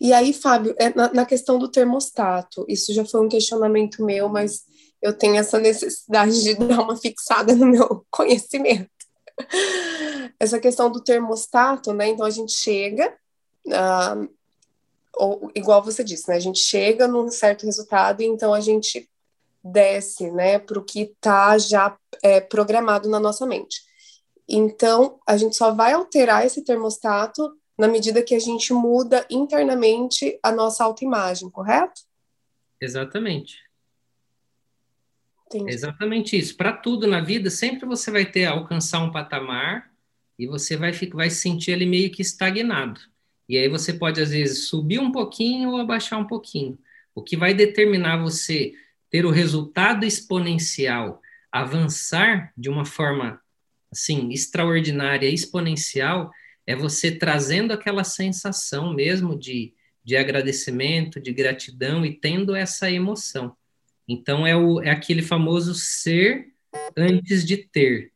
e aí, Fábio, é, na, na questão do termostato, isso já foi um questionamento meu, mas eu tenho essa necessidade de [LAUGHS] dar uma fixada no meu conhecimento. Essa questão do termostato, né? Então a gente chega, uh, ou, igual você disse, né? A gente chega num certo resultado e então a gente desce, né, para o que está já é, programado na nossa mente. Então, a gente só vai alterar esse termostato na medida que a gente muda internamente a nossa autoimagem, correto? Exatamente. Entendi. Exatamente isso. Para tudo na vida, sempre você vai ter alcançar um patamar e você vai, vai se sentir ali meio que estagnado. E aí você pode, às vezes, subir um pouquinho ou abaixar um pouquinho. O que vai determinar você ter o resultado exponencial, avançar de uma forma, assim, extraordinária, exponencial, é você trazendo aquela sensação mesmo de, de agradecimento, de gratidão e tendo essa emoção. Então é, o, é aquele famoso ser antes de ter.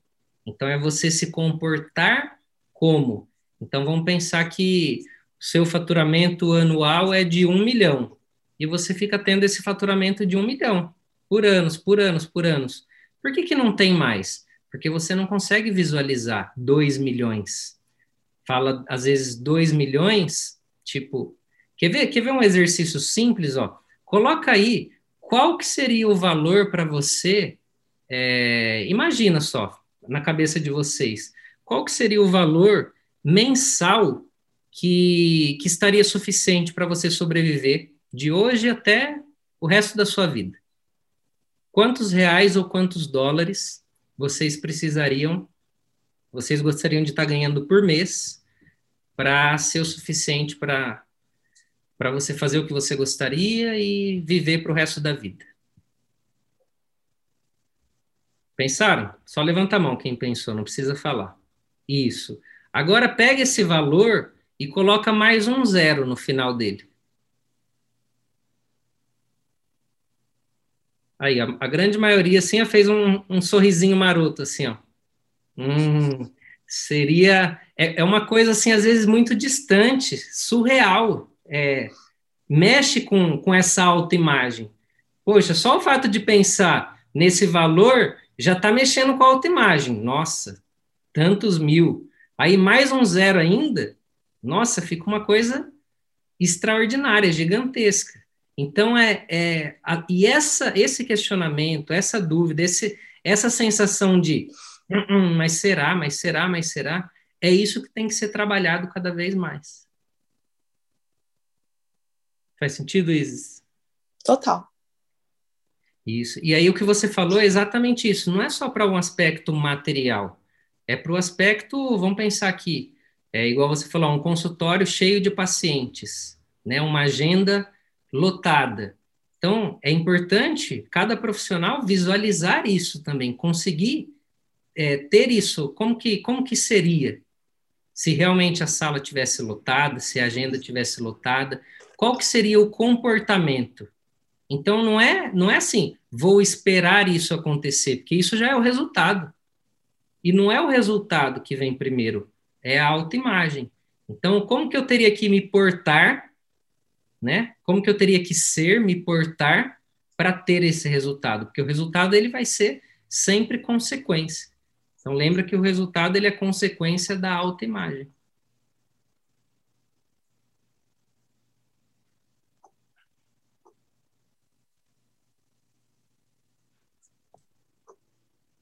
Então é você se comportar como. Então vamos pensar que seu faturamento anual é de um milhão e você fica tendo esse faturamento de um milhão por anos, por anos, por anos. Por que, que não tem mais? Porque você não consegue visualizar dois milhões. Fala, às vezes, dois milhões, tipo, quer ver, quer ver um exercício simples, ó? Coloca aí qual que seria o valor para você, é, imagina só, na cabeça de vocês, qual que seria o valor mensal que, que estaria suficiente para você sobreviver de hoje até o resto da sua vida? Quantos reais ou quantos dólares vocês precisariam, vocês gostariam de estar tá ganhando por mês para ser o suficiente para para você fazer o que você gostaria e viver para o resto da vida. Pensaram? Só levanta a mão quem pensou, não precisa falar. Isso. Agora pega esse valor e coloca mais um zero no final dele. Aí, a, a grande maioria, assim, fez um, um sorrisinho maroto, assim, ó. Hum, seria... É, é uma coisa, assim, às vezes muito distante, surreal é, mexe com, com essa autoimagem. Poxa, só o fato de pensar nesse valor já está mexendo com a autoimagem. Nossa, tantos mil. Aí mais um zero ainda, nossa, fica uma coisa extraordinária, gigantesca. Então é, é a, e essa esse questionamento, essa dúvida, esse, essa sensação de hum, hum, mas será, mas será, mas será, é isso que tem que ser trabalhado cada vez mais. Faz sentido, Isis? Total. Isso. E aí o que você falou é exatamente isso. Não é só para um aspecto material. É para o aspecto, vamos pensar aqui, é igual você falou, um consultório cheio de pacientes, né? Uma agenda lotada. Então, é importante cada profissional visualizar isso também, conseguir é, ter isso, como que, como que seria se realmente a sala tivesse lotada, se a agenda tivesse lotada, qual que seria o comportamento? Então não é, não é assim, vou esperar isso acontecer, porque isso já é o resultado. E não é o resultado que vem primeiro, é a autoimagem. Então, como que eu teria que me portar, né? Como que eu teria que ser, me portar para ter esse resultado? Porque o resultado ele vai ser sempre consequência. Então lembra que o resultado ele é consequência da autoimagem.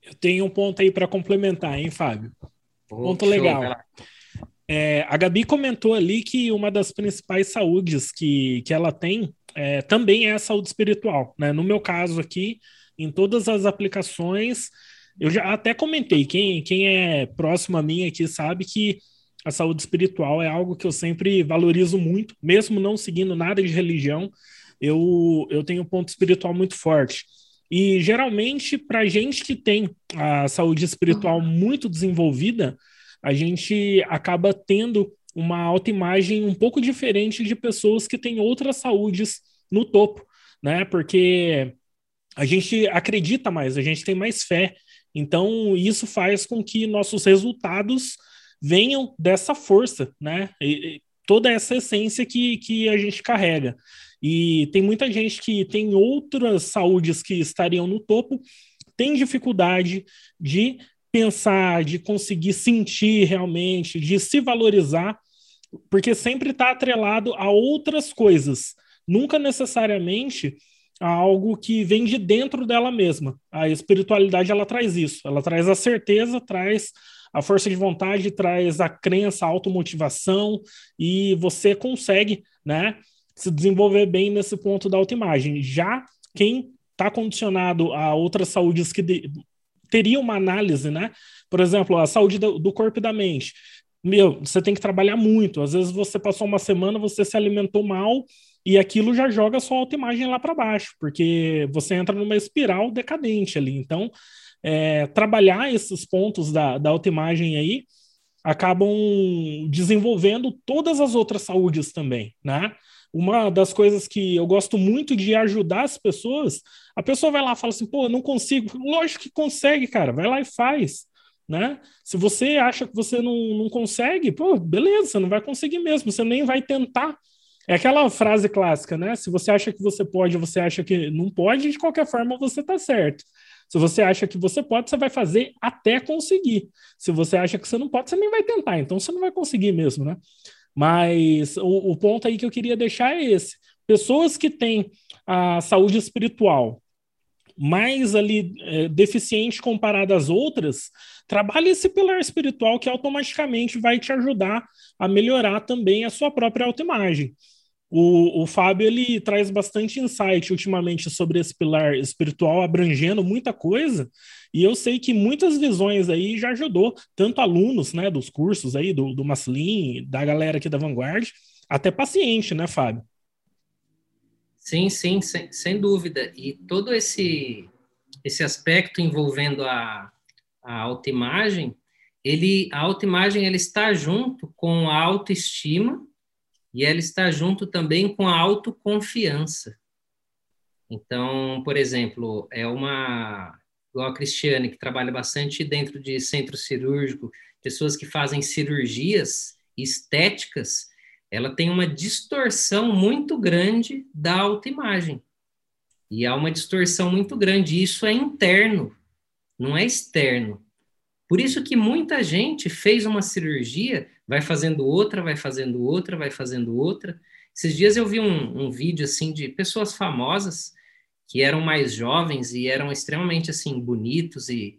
Eu tenho um ponto aí para complementar, hein, Fábio? Ponto show, legal. É, a Gabi comentou ali que uma das principais saúdes que, que ela tem é, também é a saúde espiritual. Né? No meu caso aqui, em todas as aplicações, eu já até comentei, quem, quem é próximo a mim aqui sabe que a saúde espiritual é algo que eu sempre valorizo muito, mesmo não seguindo nada de religião, eu, eu tenho um ponto espiritual muito forte. E geralmente, para gente que tem a saúde espiritual muito desenvolvida, a gente acaba tendo uma autoimagem um pouco diferente de pessoas que têm outras saúdes no topo, né? Porque a gente acredita mais, a gente tem mais fé. Então, isso faz com que nossos resultados venham dessa força, né? E, toda essa essência que, que a gente carrega. E tem muita gente que tem outras saúdes que estariam no topo, tem dificuldade de pensar, de conseguir sentir realmente, de se valorizar, porque sempre está atrelado a outras coisas, nunca necessariamente a algo que vem de dentro dela mesma. A espiritualidade ela traz isso, ela traz a certeza, traz a força de vontade, traz a crença, a automotivação e você consegue, né, se desenvolver bem nesse ponto da autoimagem. Já quem está condicionado a outras saúdes que de, teria uma análise, né? Por exemplo, a saúde do, do corpo e da mente. Meu, você tem que trabalhar muito. Às vezes você passou uma semana, você se alimentou mal e aquilo já joga sua autoimagem lá para baixo, porque você entra numa espiral decadente ali. Então, é, trabalhar esses pontos da, da autoimagem aí acabam desenvolvendo todas as outras saúdes também, né? Uma das coisas que eu gosto muito de ajudar as pessoas, a pessoa vai lá e fala assim, pô, não consigo. Lógico que consegue, cara, vai lá e faz. Né? Se você acha que você não, não consegue, pô, beleza, você não vai conseguir mesmo, você nem vai tentar. É aquela frase clássica, né? Se você acha que você pode, você acha que não pode, de qualquer forma você está certo. Se você acha que você pode, você vai fazer até conseguir. Se você acha que você não pode, você nem vai tentar, então você não vai conseguir mesmo, né? Mas o, o ponto aí que eu queria deixar é esse. Pessoas que têm a saúde espiritual mais ali é, deficiente comparada às outras, trabalhe esse pilar espiritual que automaticamente vai te ajudar a melhorar também a sua própria autoimagem. O, o Fábio ele traz bastante insight ultimamente sobre esse pilar espiritual, abrangendo muita coisa, e eu sei que muitas visões aí já ajudou, tanto alunos né, dos cursos aí, do, do Maslin, da galera aqui da Vanguard, até paciente, né, Fábio? Sim, sim, sem, sem dúvida. E todo esse, esse aspecto envolvendo a, a autoimagem, ele, a autoimagem ela está junto com a autoestima e ela está junto também com a autoconfiança. Então, por exemplo, é uma igual a Cristiane que trabalha bastante dentro de centro cirúrgico, pessoas que fazem cirurgias estéticas, ela tem uma distorção muito grande da autoimagem. E há uma distorção muito grande, isso é interno, não é externo. Por isso que muita gente fez uma cirurgia, vai fazendo outra, vai fazendo outra, vai fazendo outra. Esses dias eu vi um, um vídeo assim de pessoas famosas que eram mais jovens e eram extremamente assim bonitos e,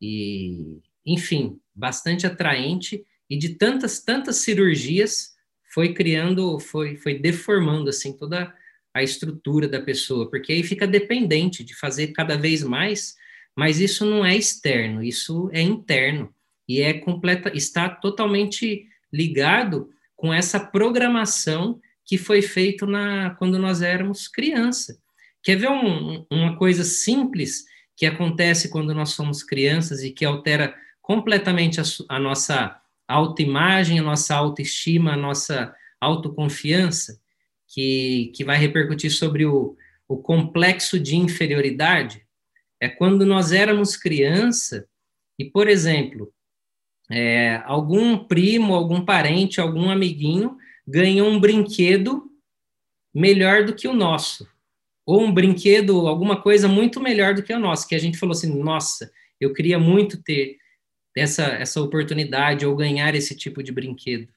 e enfim, bastante atraente e de tantas tantas cirurgias foi criando, foi foi deformando assim toda a estrutura da pessoa, porque aí fica dependente de fazer cada vez mais mas isso não é externo, isso é interno e é completa, está totalmente ligado com essa programação que foi feita na quando nós éramos criança. Quer ver um, uma coisa simples que acontece quando nós somos crianças e que altera completamente a, a nossa autoimagem, a nossa autoestima, a nossa autoconfiança, que, que vai repercutir sobre o, o complexo de inferioridade? É quando nós éramos criança e, por exemplo, é, algum primo, algum parente, algum amiguinho ganhou um brinquedo melhor do que o nosso. Ou um brinquedo, alguma coisa muito melhor do que o nosso, que a gente falou assim, nossa, eu queria muito ter essa, essa oportunidade ou ganhar esse tipo de brinquedo.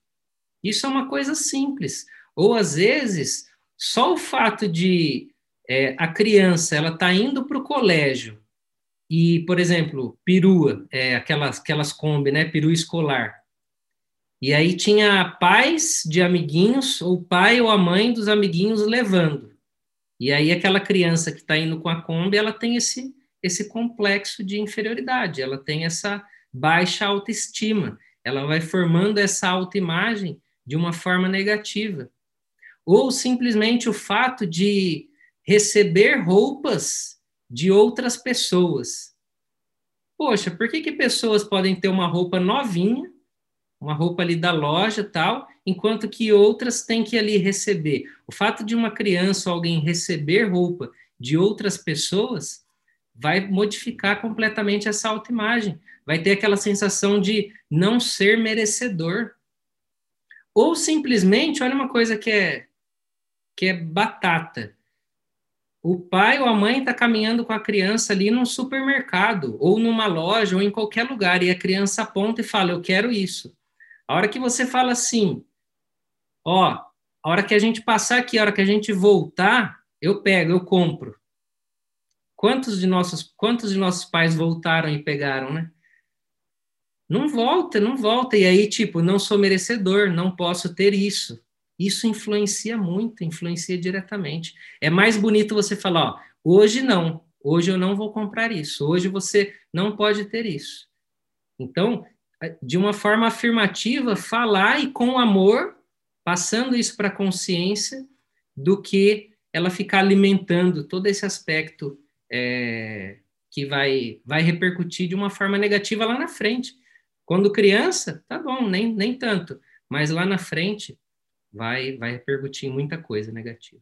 Isso é uma coisa simples. Ou, às vezes, só o fato de é, a criança ela está indo para o colégio e, por exemplo, perua, é, aquelas, aquelas Kombi, né, perua escolar. E aí tinha pais de amiguinhos, ou pai ou a mãe dos amiguinhos levando. E aí aquela criança que está indo com a Kombi, ela tem esse, esse complexo de inferioridade, ela tem essa baixa autoestima, ela vai formando essa autoimagem de uma forma negativa. Ou simplesmente o fato de receber roupas de outras pessoas. Poxa, por que, que pessoas podem ter uma roupa novinha, uma roupa ali da loja tal, enquanto que outras têm que ali receber? O fato de uma criança ou alguém receber roupa de outras pessoas vai modificar completamente essa autoimagem. Vai ter aquela sensação de não ser merecedor. Ou simplesmente, olha uma coisa que é que é batata o pai ou a mãe está caminhando com a criança ali num supermercado, ou numa loja, ou em qualquer lugar, e a criança aponta e fala: Eu quero isso. A hora que você fala assim, ó, a hora que a gente passar aqui, a hora que a gente voltar, eu pego, eu compro. Quantos de nossos, quantos de nossos pais voltaram e pegaram, né? Não volta, não volta. E aí, tipo, não sou merecedor, não posso ter isso. Isso influencia muito, influencia diretamente. É mais bonito você falar, ó, hoje não, hoje eu não vou comprar isso, hoje você não pode ter isso. Então, de uma forma afirmativa, falar e com amor, passando isso para a consciência, do que ela ficar alimentando todo esse aspecto é, que vai, vai repercutir de uma forma negativa lá na frente. Quando criança, tá bom, nem, nem tanto, mas lá na frente vai, vai repercutir em muita coisa negativa.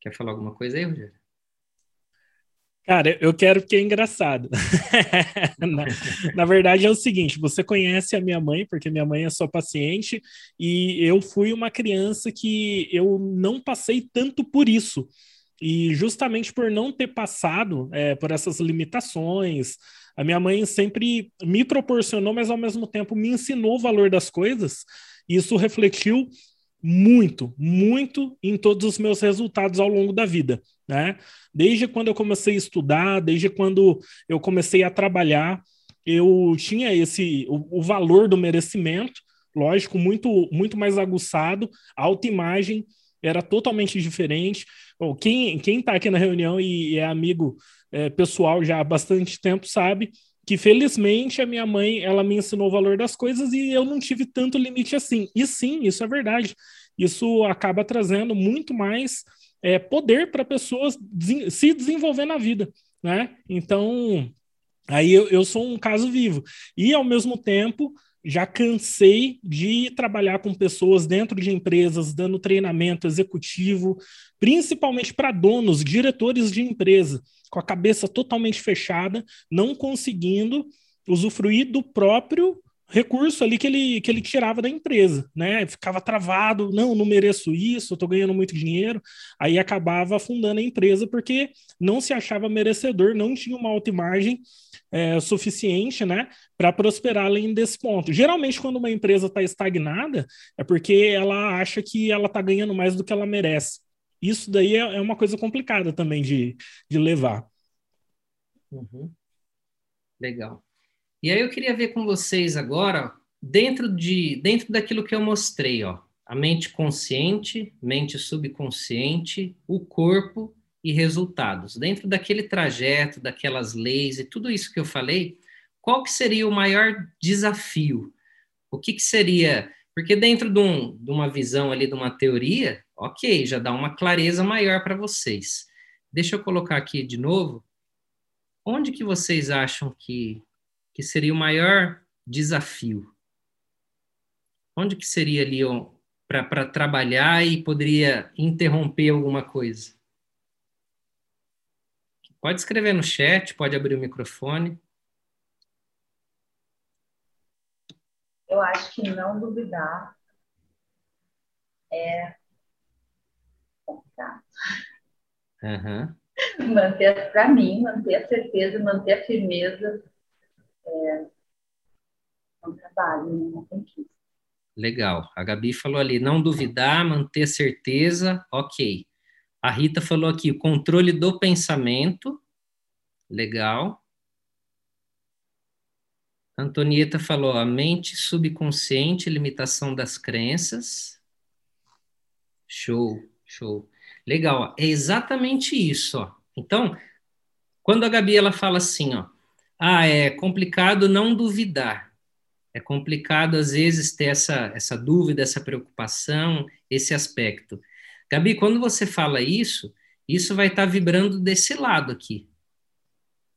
Quer falar alguma coisa aí, Rogério? Cara, eu quero porque é engraçado. [LAUGHS] na, na, verdade é o seguinte: você conhece a minha mãe, porque minha mãe é sua paciente, e eu fui uma criança que eu não passei tanto por isso. E justamente por não ter passado é, por essas limitações, a minha mãe sempre me proporcionou, mas ao mesmo tempo me ensinou o valor das coisas. E isso refletiu muito, muito em todos os meus resultados ao longo da vida, né? Desde quando eu comecei a estudar, desde quando eu comecei a trabalhar, eu tinha esse o, o valor do merecimento, lógico, muito muito mais aguçado, a autoimagem era totalmente diferente. Bom, quem quem está aqui na reunião e, e é amigo é, pessoal já há bastante tempo sabe que felizmente a minha mãe ela me ensinou o valor das coisas e eu não tive tanto limite assim. E sim, isso é verdade. Isso acaba trazendo muito mais é, poder para pessoas se desenvolver na vida, né? Então, aí eu, eu sou um caso vivo. E ao mesmo tempo já cansei de trabalhar com pessoas dentro de empresas, dando treinamento executivo, principalmente para donos, diretores de empresa, com a cabeça totalmente fechada, não conseguindo usufruir do próprio recurso ali que ele, que ele tirava da empresa, né? Ficava travado, não, não mereço isso, estou ganhando muito dinheiro, aí acabava afundando a empresa porque não se achava merecedor, não tinha uma autoimagem é, suficiente, né, para prosperar além desse ponto. Geralmente, quando uma empresa está estagnada, é porque ela acha que ela está ganhando mais do que ela merece. Isso daí é, é uma coisa complicada também de, de levar. Uhum. Legal. E aí eu queria ver com vocês agora, dentro de dentro daquilo que eu mostrei, ó, a mente consciente, mente subconsciente, o corpo e resultados. Dentro daquele trajeto, daquelas leis e tudo isso que eu falei, qual que seria o maior desafio? O que, que seria? Porque dentro de, um, de uma visão ali, de uma teoria, ok, já dá uma clareza maior para vocês. Deixa eu colocar aqui de novo. Onde que vocês acham que, que seria o maior desafio? Onde que seria ali para trabalhar e poderia interromper alguma coisa? Pode escrever no chat, pode abrir o microfone. Eu acho que não duvidar é Uhum. Manter, para mim, manter a certeza, manter a firmeza é um trabalho, né? uma conquista. Legal. A Gabi falou ali, não duvidar, manter a certeza, ok. A Rita falou aqui, o controle do pensamento, legal. A Antonieta falou, a mente subconsciente, limitação das crenças. Show, show. Legal, é exatamente isso, ó. Então, quando a Gabi ela fala assim, ó, ah, é complicado não duvidar. É complicado às vezes ter essa essa dúvida, essa preocupação, esse aspecto. Gabi, quando você fala isso, isso vai estar tá vibrando desse lado aqui.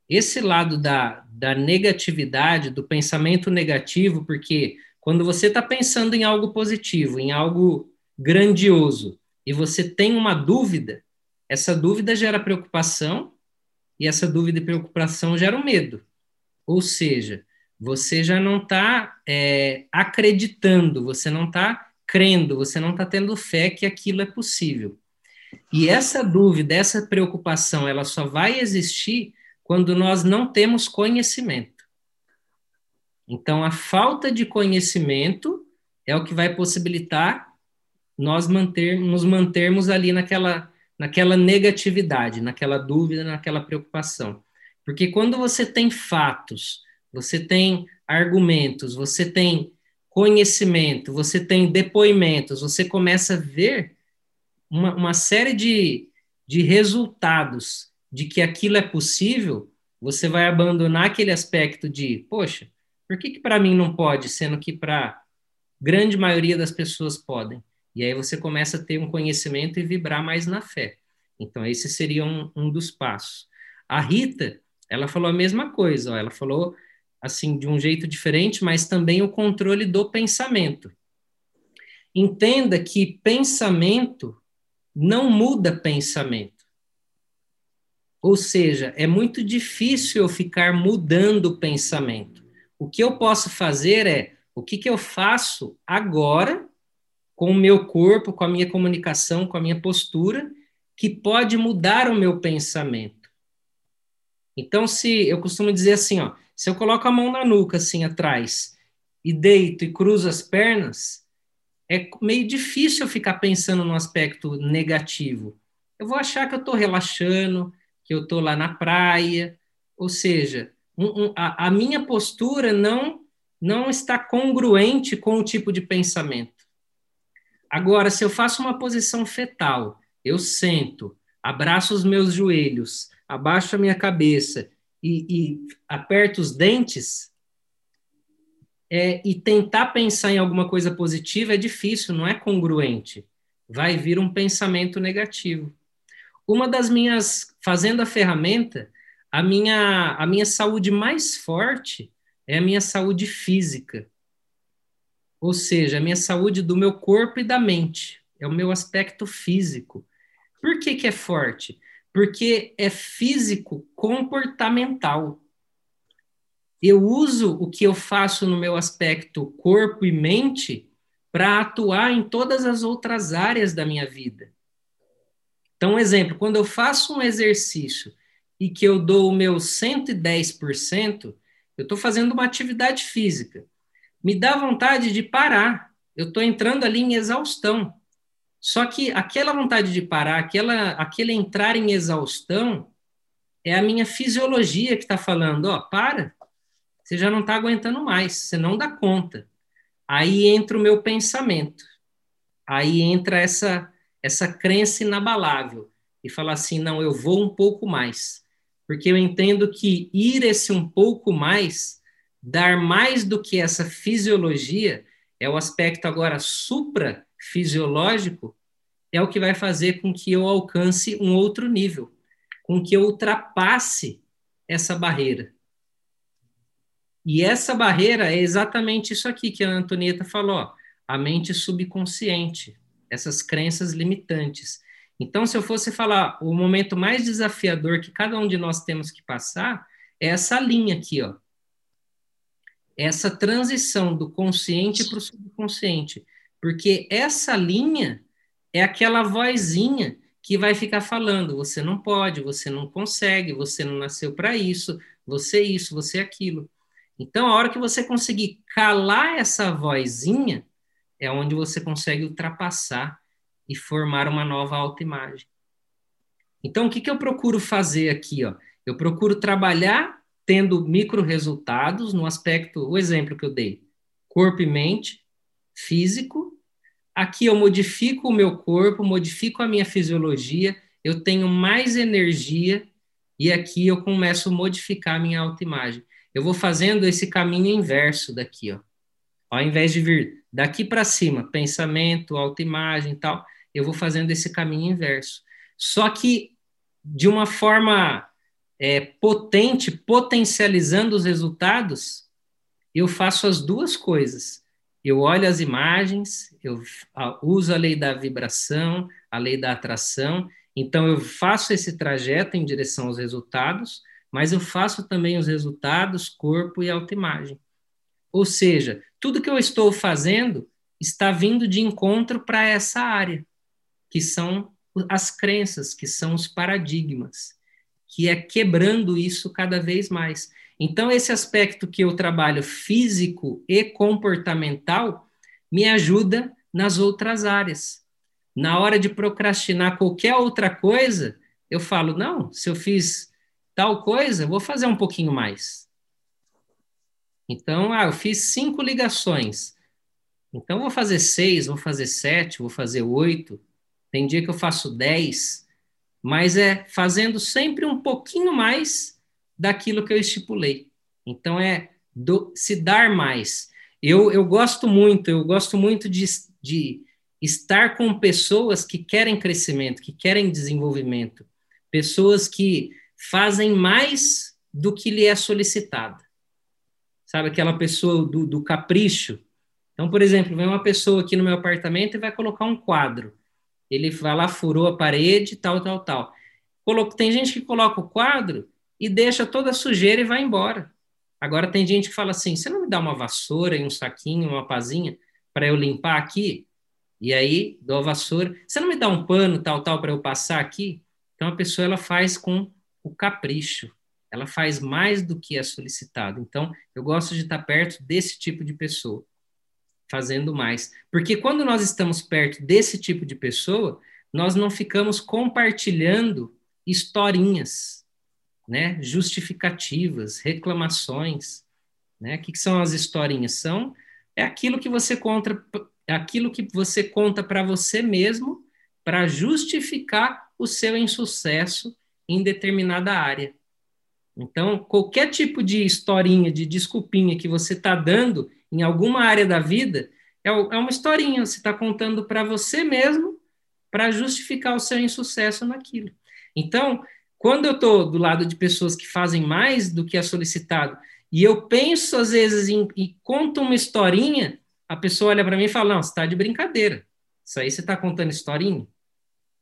Esse lado da, da negatividade, do pensamento negativo, porque quando você está pensando em algo positivo, em algo grandioso, e você tem uma dúvida, essa dúvida gera preocupação, e essa dúvida e preocupação geram medo. Ou seja, você já não está é, acreditando, você não está crendo, você não está tendo fé que aquilo é possível. E essa dúvida, essa preocupação, ela só vai existir quando nós não temos conhecimento. Então, a falta de conhecimento é o que vai possibilitar nós manter, nos mantermos ali naquela, naquela negatividade, naquela dúvida, naquela preocupação. Porque quando você tem fatos, você tem argumentos, você tem conhecimento, você tem depoimentos, você começa a ver uma, uma série de, de resultados de que aquilo é possível, você vai abandonar aquele aspecto de, poxa, por que, que para mim não pode, sendo que para grande maioria das pessoas podem? E aí você começa a ter um conhecimento e vibrar mais na fé. Então, esse seria um, um dos passos. A Rita, ela falou a mesma coisa, ó, ela falou assim de um jeito diferente, mas também o controle do pensamento. Entenda que pensamento não muda pensamento. Ou seja, é muito difícil eu ficar mudando o pensamento. O que eu posso fazer é o que, que eu faço agora com o meu corpo, com a minha comunicação, com a minha postura, que pode mudar o meu pensamento. Então, se eu costumo dizer assim, ó, se eu coloco a mão na nuca, assim, atrás, e deito e cruzo as pernas, é meio difícil eu ficar pensando no aspecto negativo. Eu vou achar que eu estou relaxando, que eu estou lá na praia, ou seja, um, um, a, a minha postura não não está congruente com o tipo de pensamento. Agora, se eu faço uma posição fetal, eu sento, abraço os meus joelhos, abaixo a minha cabeça e, e aperto os dentes, é, e tentar pensar em alguma coisa positiva é difícil, não é congruente. Vai vir um pensamento negativo. Uma das minhas, fazendo a ferramenta, a minha, a minha saúde mais forte é a minha saúde física. Ou seja, a minha saúde do meu corpo e da mente. É o meu aspecto físico. Por que, que é forte? Porque é físico comportamental. Eu uso o que eu faço no meu aspecto corpo e mente para atuar em todas as outras áreas da minha vida. Então, um exemplo, quando eu faço um exercício e que eu dou o meu 110%, eu estou fazendo uma atividade física. Me dá vontade de parar. Eu estou entrando ali em exaustão. Só que aquela vontade de parar, aquela, aquele entrar em exaustão, é a minha fisiologia que está falando: ó, para, você já não está aguentando mais, você não dá conta. Aí entra o meu pensamento. Aí entra essa, essa crença inabalável e fala assim: não, eu vou um pouco mais porque eu entendo que ir esse um pouco mais, dar mais do que essa fisiologia, é o aspecto agora suprafisiológico, é o que vai fazer com que eu alcance um outro nível, com que eu ultrapasse essa barreira. E essa barreira é exatamente isso aqui que a Antonieta falou, ó, a mente subconsciente, essas crenças limitantes. Então, se eu fosse falar o momento mais desafiador que cada um de nós temos que passar, é essa linha aqui, ó. Essa transição do consciente para o subconsciente. Porque essa linha é aquela vozinha que vai ficar falando: você não pode, você não consegue, você não nasceu para isso, você isso, você aquilo. Então, a hora que você conseguir calar essa vozinha, é onde você consegue ultrapassar e formar uma nova autoimagem. Então, o que, que eu procuro fazer aqui? Ó? Eu procuro trabalhar tendo micro resultados no aspecto, o exemplo que eu dei, corpo e mente, físico. Aqui eu modifico o meu corpo, modifico a minha fisiologia, eu tenho mais energia e aqui eu começo a modificar a minha autoimagem. Eu vou fazendo esse caminho inverso daqui, ó. Ao invés de vir daqui para cima, pensamento, autoimagem e tal, eu vou fazendo esse caminho inverso. Só que de uma forma é, potente, potencializando os resultados, eu faço as duas coisas. Eu olho as imagens, eu uso a lei da vibração, a lei da atração, então eu faço esse trajeto em direção aos resultados, mas eu faço também os resultados, corpo e autoimagem. Ou seja, tudo que eu estou fazendo está vindo de encontro para essa área que são as crenças, que são os paradigmas, que é quebrando isso cada vez mais. Então, esse aspecto que eu trabalho físico e comportamental me ajuda nas outras áreas. Na hora de procrastinar qualquer outra coisa, eu falo: não, se eu fiz tal coisa, vou fazer um pouquinho mais. Então, ah, eu fiz cinco ligações. Então, vou fazer seis, vou fazer sete, vou fazer oito. Tem dia que eu faço 10, mas é fazendo sempre um pouquinho mais daquilo que eu estipulei. Então é do, se dar mais. Eu, eu gosto muito, eu gosto muito de, de estar com pessoas que querem crescimento, que querem desenvolvimento, pessoas que fazem mais do que lhe é solicitado. sabe? Aquela pessoa do, do capricho. Então, por exemplo, vem uma pessoa aqui no meu apartamento e vai colocar um quadro. Ele vai lá, furou a parede, tal, tal, tal. Tem gente que coloca o quadro e deixa toda a sujeira e vai embora. Agora tem gente que fala assim: você não me dá uma vassoura e um saquinho, uma pazinha para eu limpar aqui? E aí dou a vassoura. Você não me dá um pano, tal, tal, para eu passar aqui? Então a pessoa ela faz com o capricho. Ela faz mais do que é solicitado. Então eu gosto de estar perto desse tipo de pessoa, fazendo mais. Porque quando nós estamos perto desse tipo de pessoa, nós não ficamos compartilhando historinhas, né? Justificativas, reclamações, né? O que, que são as historinhas? São é aquilo que você conta, aquilo que você conta para você mesmo para justificar o seu insucesso em determinada área. Então, qualquer tipo de historinha, de desculpinha que você está dando em alguma área da vida, é, é uma historinha, você está contando para você mesmo para justificar o seu insucesso naquilo. Então, quando eu estou do lado de pessoas que fazem mais do que é solicitado, e eu penso às vezes em, e conto uma historinha, a pessoa olha para mim e fala: Não, você está de brincadeira. Isso aí você está contando historinha?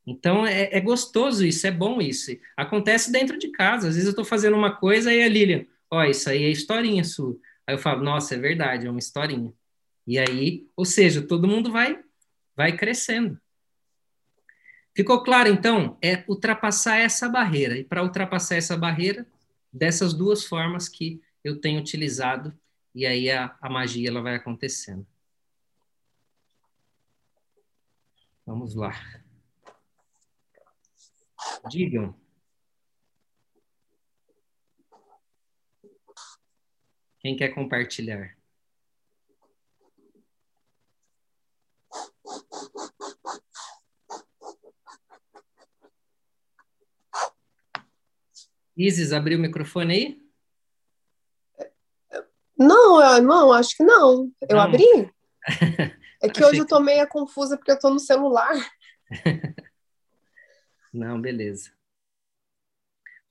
Então é, é, gostoso isso, é bom isso. Acontece dentro de casa. Às vezes eu estou fazendo uma coisa e a Lilian, ó, oh, isso aí é historinha sua. Aí eu falo, nossa, é verdade, é uma historinha. E aí, ou seja, todo mundo vai vai crescendo. Ficou claro, então? É ultrapassar essa barreira. E para ultrapassar essa barreira, dessas duas formas que eu tenho utilizado, e aí a, a magia ela vai acontecendo. Vamos lá. Digam. Quem quer compartilhar? Isis, abriu o microfone aí? Não, não, acho que não. Eu não. abri? [LAUGHS] É que hoje eu tô meio confusa porque eu tô no celular. [LAUGHS] Não, beleza.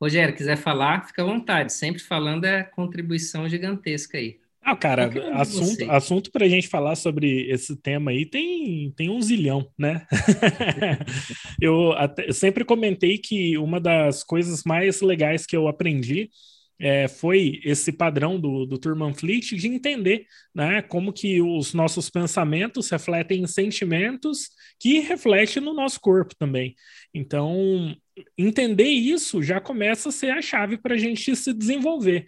Rogério, quiser falar, fica à vontade. Sempre falando é contribuição gigantesca aí. Ah, cara, assunto, assunto para a gente falar sobre esse tema aí tem, tem um zilhão, né? [LAUGHS] eu, até, eu sempre comentei que uma das coisas mais legais que eu aprendi é, foi esse padrão do, do Turman Fleet de entender né, como que os nossos pensamentos refletem em sentimentos que refletem no nosso corpo também. Então, entender isso já começa a ser a chave para a gente se desenvolver.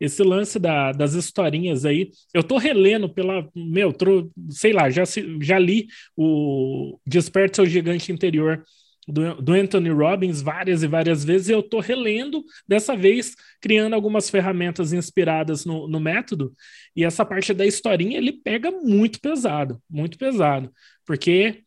Esse lance da, das historinhas aí, eu tô relendo pela, meu, tro, sei lá, já, já li o Desperte Seu Gigante Interior do, do, Anthony Robbins várias e várias vezes, e eu estou relendo, dessa vez criando algumas ferramentas inspiradas no, no, método, e essa parte da historinha ele pega muito pesado, muito pesado, porque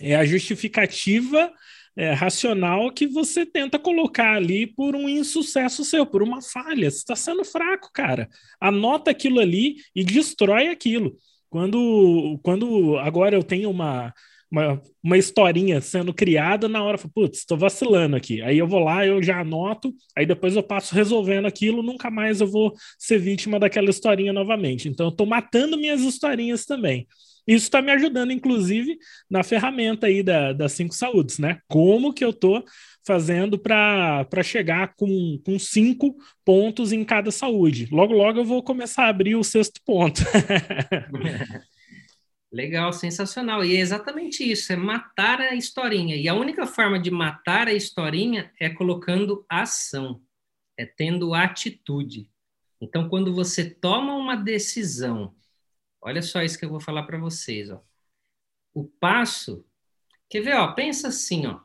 é a justificativa é, racional que você tenta colocar ali por um insucesso seu, por uma falha. Você está sendo fraco, cara. Anota aquilo ali e destrói aquilo. Quando, quando agora eu tenho uma uma, uma historinha sendo criada na hora, putz, estou vacilando aqui. Aí eu vou lá, eu já anoto, aí depois eu passo resolvendo aquilo, nunca mais eu vou ser vítima daquela historinha novamente. Então eu estou matando minhas historinhas também. Isso está me ajudando, inclusive, na ferramenta aí da, das cinco saúdes, né? Como que eu estou fazendo para chegar com, com cinco pontos em cada saúde. Logo, logo eu vou começar a abrir o sexto ponto. [LAUGHS] [LAUGHS] Legal, sensacional. E é exatamente isso, é matar a historinha. E a única forma de matar a historinha é colocando ação, é tendo atitude. Então, quando você toma uma decisão, olha só isso que eu vou falar para vocês, ó. O passo, quer ver, ó, pensa assim, ó.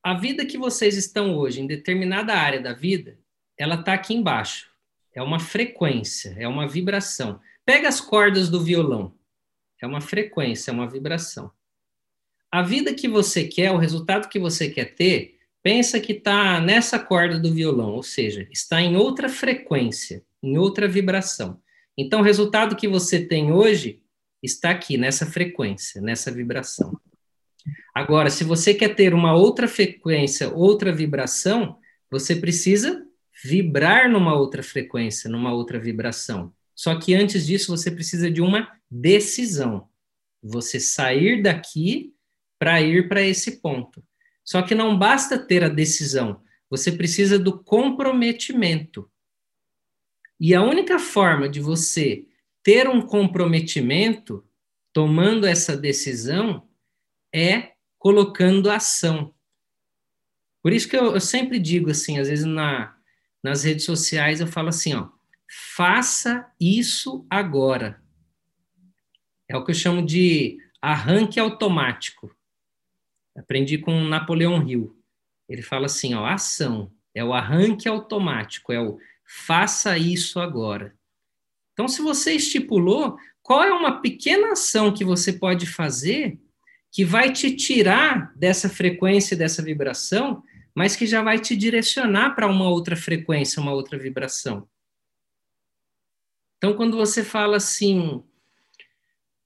A vida que vocês estão hoje, em determinada área da vida, ela está aqui embaixo. É uma frequência, é uma vibração. Pega as cordas do violão. É uma frequência, é uma vibração. A vida que você quer, o resultado que você quer ter, pensa que está nessa corda do violão, ou seja, está em outra frequência, em outra vibração. Então, o resultado que você tem hoje está aqui, nessa frequência, nessa vibração. Agora, se você quer ter uma outra frequência, outra vibração, você precisa vibrar numa outra frequência, numa outra vibração. Só que antes disso você precisa de uma decisão. Você sair daqui para ir para esse ponto. Só que não basta ter a decisão, você precisa do comprometimento. E a única forma de você ter um comprometimento, tomando essa decisão, é colocando ação. Por isso que eu, eu sempre digo assim, às vezes na, nas redes sociais eu falo assim, ó, faça isso agora. É o que eu chamo de arranque automático. Aprendi com Napoleão Hill. Ele fala assim, ó, ação é o arranque automático, é o faça isso agora. Então, se você estipulou, qual é uma pequena ação que você pode fazer que vai te tirar dessa frequência, dessa vibração, mas que já vai te direcionar para uma outra frequência, uma outra vibração? Então, quando você fala assim,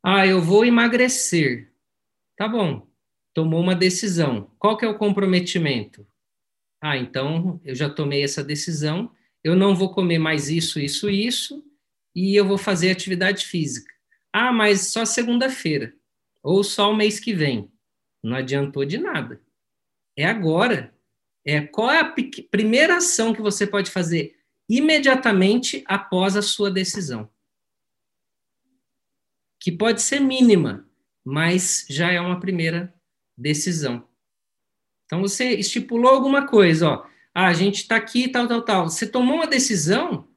ah, eu vou emagrecer, tá bom, tomou uma decisão. Qual que é o comprometimento? Ah, então eu já tomei essa decisão, eu não vou comer mais isso, isso, isso, e eu vou fazer atividade física. Ah, mas só segunda-feira, ou só o mês que vem. Não adiantou de nada. É agora. É qual é a primeira ação que você pode fazer imediatamente após a sua decisão? Que pode ser mínima, mas já é uma primeira decisão. Então você estipulou alguma coisa, ó. Ah, a gente está aqui, tal, tal, tal. Você tomou uma decisão,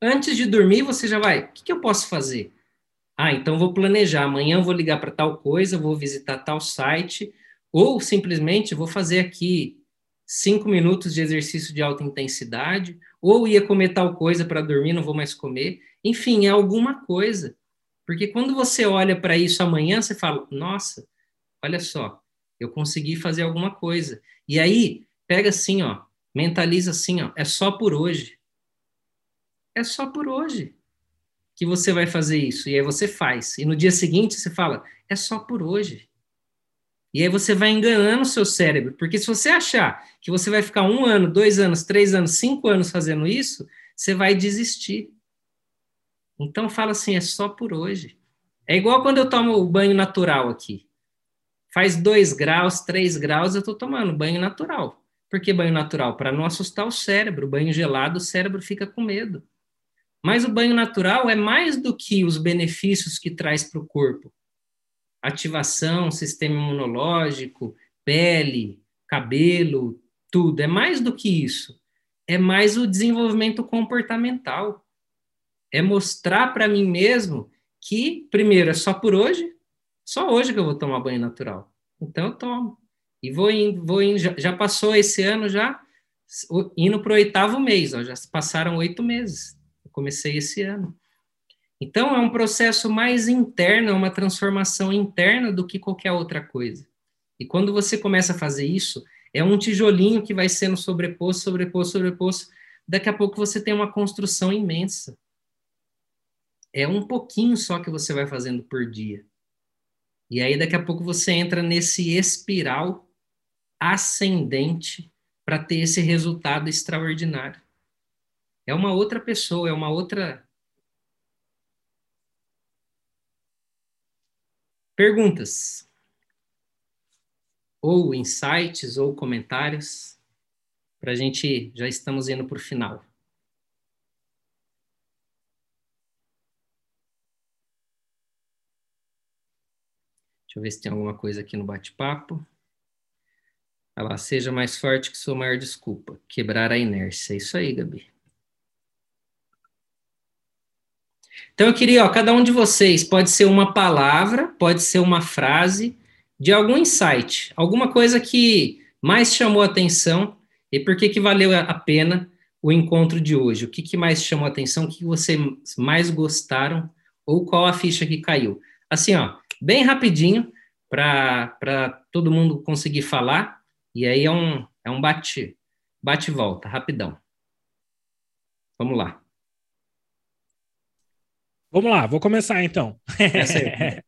antes de dormir você já vai. O que, que eu posso fazer? Ah, então vou planejar. Amanhã vou ligar para tal coisa, vou visitar tal site, ou simplesmente vou fazer aqui cinco minutos de exercício de alta intensidade, ou ia comer tal coisa para dormir, não vou mais comer. Enfim, é alguma coisa. Porque quando você olha para isso amanhã, você fala: nossa, olha só, eu consegui fazer alguma coisa. E aí, pega assim, ó, mentaliza assim, ó, é só por hoje. É só por hoje que você vai fazer isso. E aí você faz. E no dia seguinte você fala, é só por hoje. E aí você vai enganando o seu cérebro, porque se você achar que você vai ficar um ano, dois anos, três anos, cinco anos fazendo isso, você vai desistir. Então fala assim, é só por hoje. É igual quando eu tomo o banho natural aqui. Faz 2 graus, 3 graus, eu estou tomando banho natural. Por que banho natural? Para não assustar o cérebro. Banho gelado, o cérebro fica com medo. Mas o banho natural é mais do que os benefícios que traz para o corpo. Ativação, sistema imunológico, pele, cabelo, tudo. É mais do que isso. É mais o desenvolvimento comportamental. É mostrar para mim mesmo que, primeiro, é só por hoje, só hoje que eu vou tomar banho natural. Então eu tomo. E vou indo, vou indo. Já, passou esse ano já, indo para o oitavo mês, ó, já passaram oito meses. Eu comecei esse ano. Então é um processo mais interno, é uma transformação interna do que qualquer outra coisa. E quando você começa a fazer isso, é um tijolinho que vai sendo sobreposto, sobreposto, sobreposto. Daqui a pouco você tem uma construção imensa. É um pouquinho só que você vai fazendo por dia. E aí, daqui a pouco, você entra nesse espiral ascendente para ter esse resultado extraordinário. É uma outra pessoa, é uma outra. Perguntas? Ou insights, ou comentários, para a gente já estamos indo para o final. Deixa eu ver se tem alguma coisa aqui no bate-papo. Ela seja mais forte que sua maior desculpa. Quebrar a inércia. É isso aí, Gabi. Então eu queria, ó, cada um de vocês pode ser uma palavra, pode ser uma frase de algum insight, alguma coisa que mais chamou a atenção e por que que valeu a pena o encontro de hoje. O que, que mais chamou a atenção, o que, vocês mais gostaram ou qual a ficha que caiu. Assim, ó, bem rapidinho para todo mundo conseguir falar. E aí é um, é um bate, bate volta, rapidão. Vamos lá. Vamos lá, vou começar então. [LAUGHS]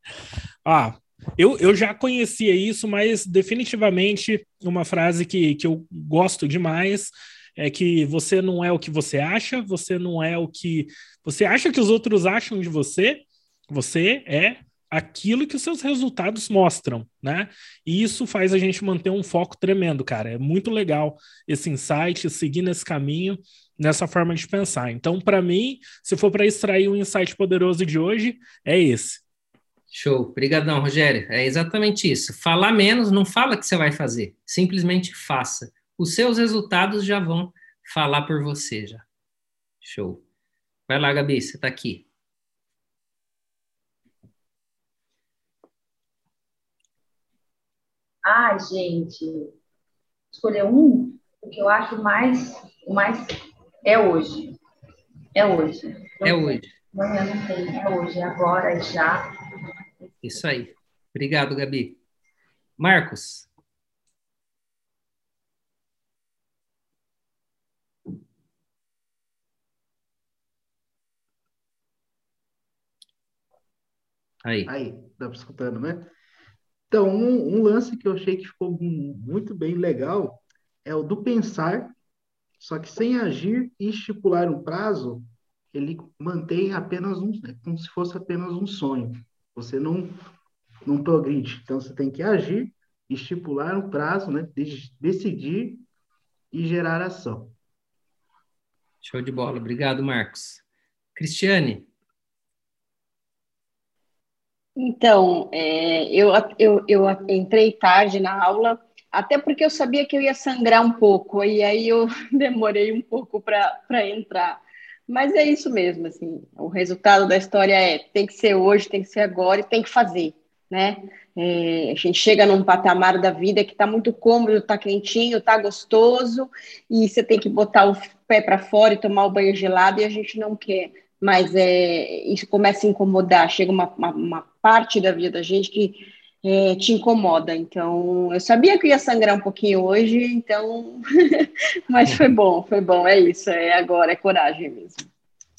ah, [LAUGHS] eu, eu já conhecia isso, mas definitivamente uma frase que, que eu gosto demais é que você não é o que você acha, você não é o que você acha que os outros acham de você, você é aquilo que os seus resultados mostram, né? E isso faz a gente manter um foco tremendo, cara. É muito legal esse insight, seguir nesse caminho, nessa forma de pensar. Então, para mim, se for para extrair um insight poderoso de hoje, é esse. Show. Obrigadão, Rogério. É exatamente isso. Falar menos não fala que você vai fazer, simplesmente faça. Os seus resultados já vão falar por você já. Show. Vai lá, Gabi, você está aqui. Ah, gente, escolher um, o que eu acho mais, o mais é hoje. É hoje. É hoje. Amanhã não tem, é hoje, é agora, é já. Isso aí. Obrigado, Gabi. Marcos. Aí. Aí, tá escutando, né? Então, um, um, lance que eu achei que ficou muito bem legal é o do pensar, só que sem agir e estipular um prazo, ele mantém apenas um, é como se fosse apenas um sonho. Você não, não progride. Então, você tem que agir, estipular um prazo, né? decidir e gerar ação. Show de bola. Obrigado, Marcos. Cristiane, então, é, eu, eu, eu entrei tarde na aula, até porque eu sabia que eu ia sangrar um pouco, e aí eu [LAUGHS] demorei um pouco para entrar. Mas é isso mesmo, assim, o resultado da história é, tem que ser hoje, tem que ser agora e tem que fazer, né? É, a gente chega num patamar da vida que está muito cômodo, está quentinho, está gostoso, e você tem que botar o pé para fora e tomar o banho gelado, e a gente não quer mas é, isso começa a incomodar, chega uma, uma, uma parte da vida da gente que é, te incomoda. Então, eu sabia que ia sangrar um pouquinho hoje, então, [LAUGHS] mas foi bom, foi bom, é isso, é agora, é coragem mesmo.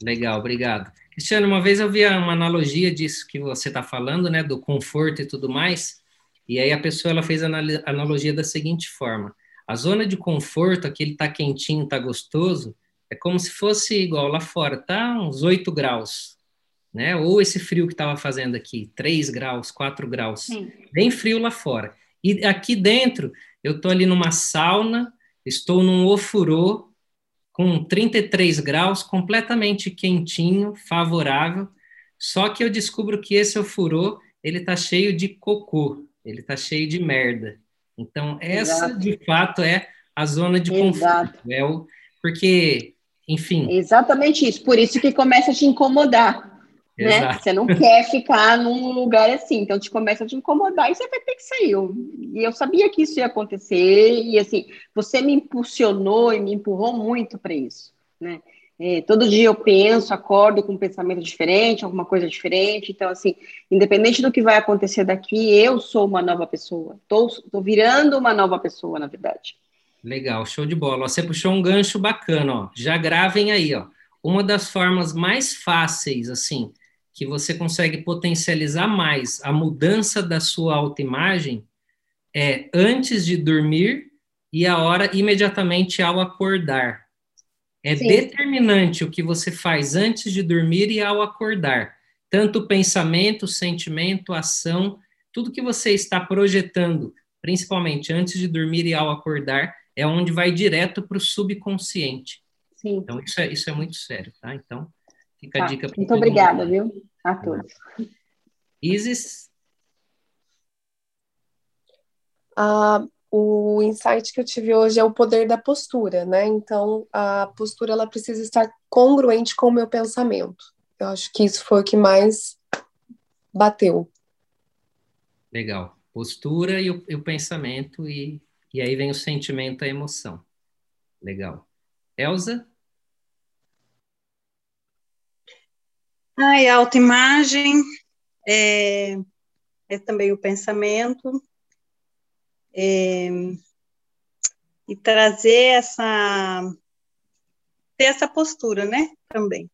Legal, obrigado. Cristiano, uma vez eu vi uma analogia disso que você está falando, né, do conforto e tudo mais, e aí a pessoa ela fez a analogia da seguinte forma: a zona de conforto, aquele está quentinho, está gostoso, é como se fosse igual lá fora, tá uns 8 graus, né? Ou esse frio que estava fazendo aqui, 3 graus, 4 graus, Sim. bem frio lá fora. E aqui dentro, eu estou ali numa sauna, estou num ofurô com 33 graus, completamente quentinho, favorável, só que eu descubro que esse ofurô, ele tá cheio de cocô, ele tá cheio de merda. Então, essa, Exato. de fato, é a zona de Exato. conforto. É o, porque enfim. Exatamente isso. Por isso que começa a te incomodar. Né? Você não quer ficar num lugar assim, então te começa a te incomodar e você vai ter que sair. e eu sabia que isso ia acontecer, e assim, você me impulsionou e me empurrou muito para isso, né? É, todo dia eu penso, acordo com um pensamento diferente, alguma coisa diferente. Então, assim, independente do que vai acontecer daqui, eu sou uma nova pessoa. Estou virando uma nova pessoa, na verdade. Legal, show de bola. Você puxou um gancho bacana, ó. Já gravem aí, ó. Uma das formas mais fáceis, assim, que você consegue potencializar mais a mudança da sua autoimagem é antes de dormir e a hora imediatamente ao acordar. É Sim. determinante o que você faz antes de dormir e ao acordar. Tanto pensamento, sentimento, ação, tudo que você está projetando, principalmente antes de dormir e ao acordar, é onde vai direto para o subconsciente. Sim. Então, isso é, isso é muito sério, tá? Então, fica tá. a dica. Muito obrigada, viu? A todos. Isis? Ah, o insight que eu tive hoje é o poder da postura, né? Então, a postura ela precisa estar congruente com o meu pensamento. Eu acho que isso foi o que mais bateu. Legal. Postura e o, e o pensamento e e aí vem o sentimento, a emoção. Legal. Elza? Ai, a autoimagem é, é também o pensamento. É, e trazer essa ter essa postura, né? Também.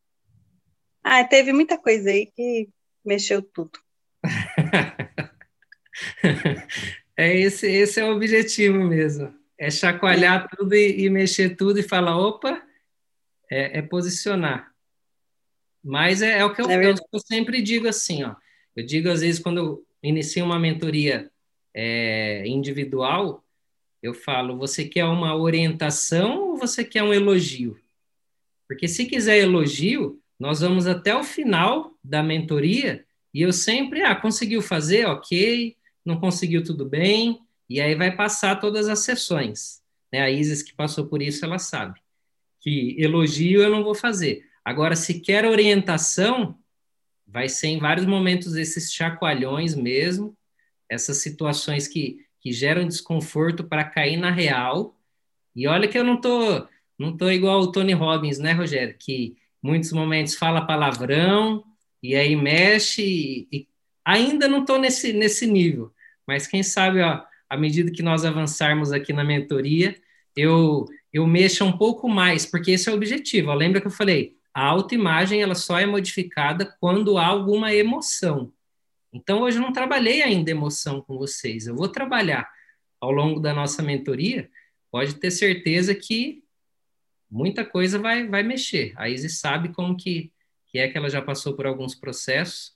Ah, teve muita coisa aí que mexeu tudo. [LAUGHS] É esse, esse é o objetivo mesmo. é chacoalhar tudo e, e, mexer tudo e falar, opa, é, é posicionar. Mas é, é o que eu, é eu, eu, sempre digo assim, ó. Eu digo às vezes quando eu inicio uma mentoria é, individual, eu falo, você quer uma orientação ou você quer um elogio? Porque se quiser elogio, nós vamos até o final da mentoria e eu sempre, ah, conseguiu fazer, ok, não conseguiu, tudo bem, e aí vai passar todas as sessões. Né? A Isis, que passou por isso, ela sabe que elogio eu não vou fazer. Agora, se quer orientação, vai ser em vários momentos esses chacoalhões mesmo, essas situações que, que geram desconforto para cair na real. E olha que eu não tô, não tô igual o Tony Robbins, né, Rogério? Que muitos momentos fala palavrão e aí mexe e, e ainda não estou nesse, nesse nível. Mas quem sabe, ó, à medida que nós avançarmos aqui na mentoria, eu eu mexa um pouco mais, porque esse é o objetivo. Ó, lembra que eu falei, a autoimagem ela só é modificada quando há alguma emoção. Então hoje eu não trabalhei ainda emoção com vocês. Eu vou trabalhar ao longo da nossa mentoria. Pode ter certeza que muita coisa vai vai mexer. A Isis sabe como que que é que ela já passou por alguns processos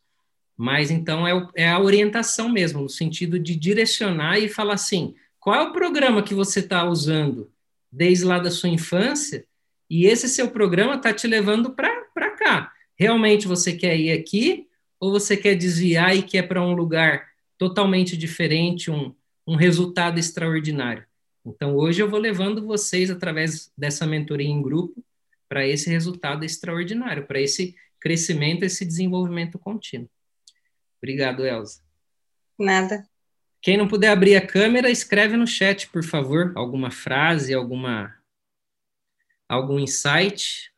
mas então é, é a orientação mesmo, no sentido de direcionar e falar assim: qual é o programa que você está usando desde lá da sua infância? E esse seu programa está te levando para cá. Realmente você quer ir aqui ou você quer desviar e quer para um lugar totalmente diferente, um, um resultado extraordinário? Então, hoje eu vou levando vocês, através dessa mentoria em grupo, para esse resultado extraordinário, para esse crescimento, esse desenvolvimento contínuo. Obrigado, Elza. Nada. Quem não puder abrir a câmera, escreve no chat, por favor, alguma frase, alguma algum insight.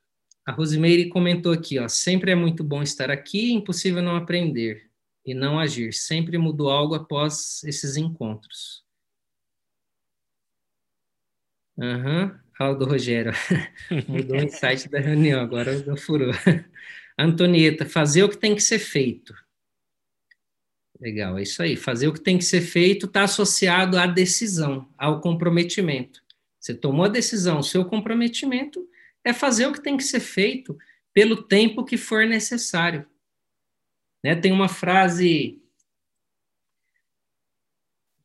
A Rosimeire comentou aqui, ó, sempre é muito bom estar aqui, impossível não aprender e não agir. Sempre mudou algo após esses encontros. Aham, uhum. do Rogério. [LAUGHS] Mudou o insight da reunião, agora não furou. [LAUGHS] Antonieta, fazer o que tem que ser feito. Legal, é isso aí. Fazer o que tem que ser feito está associado à decisão, ao comprometimento. Você tomou a decisão, o seu comprometimento é fazer o que tem que ser feito pelo tempo que for necessário. Né? Tem uma frase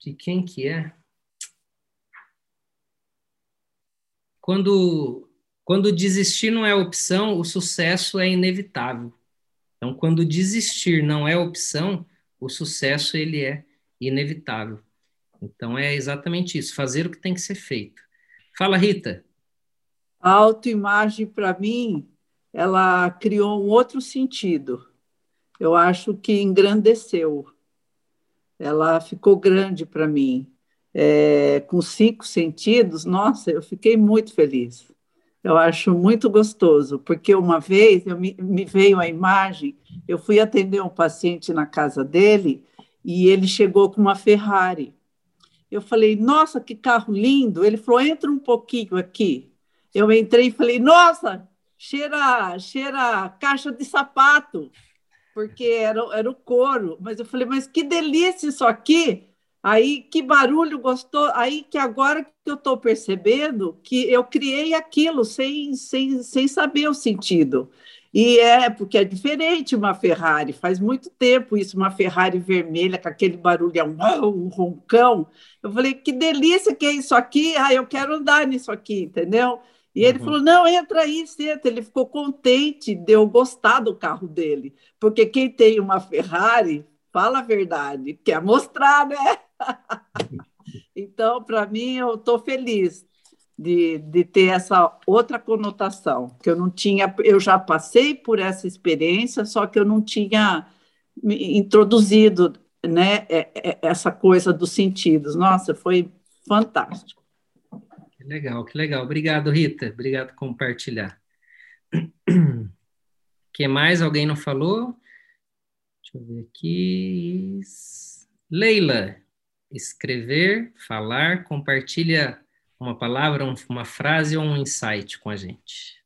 de quem que é? Quando quando desistir não é opção, o sucesso é inevitável. Então, quando desistir não é opção, o sucesso ele é inevitável. Então é exatamente isso, fazer o que tem que ser feito. Fala, Rita. A autoimagem, para mim, ela criou um outro sentido. Eu acho que engrandeceu. Ela ficou grande para mim. É, com cinco sentidos, nossa, eu fiquei muito feliz. Eu acho muito gostoso, porque uma vez eu me, me, veio a imagem, eu fui atender um paciente na casa dele e ele chegou com uma Ferrari. Eu falei, nossa, que carro lindo. Ele falou, entra um pouquinho aqui. Eu entrei e falei, nossa, cheira, cheira caixa de sapato, porque era, era o couro. Mas eu falei, mas que delícia isso aqui. Aí que barulho gostou, aí que agora que eu estou percebendo que eu criei aquilo sem, sem, sem saber o sentido. E é porque é diferente uma Ferrari, faz muito tempo isso, uma Ferrari vermelha com aquele barulhão, um roncão. Eu falei, que delícia que é isso aqui, ah, eu quero andar nisso aqui, entendeu? E ele uhum. falou: não, entra aí, senta. Ele ficou contente de eu gostar do carro dele, porque quem tem uma Ferrari, fala a verdade, quer mostrar, né? [LAUGHS] então, para mim, eu estou feliz de, de ter essa outra conotação, que eu não tinha, eu já passei por essa experiência, só que eu não tinha introduzido né, é, é, essa coisa dos sentidos. Nossa, foi fantástico. Que legal, que legal. Obrigado, Rita. Obrigado por compartilhar. [CLEARS THROAT] que mais? Alguém não falou? Deixa eu ver aqui. Leila, escrever, falar, compartilha uma palavra, uma frase ou um insight com a gente.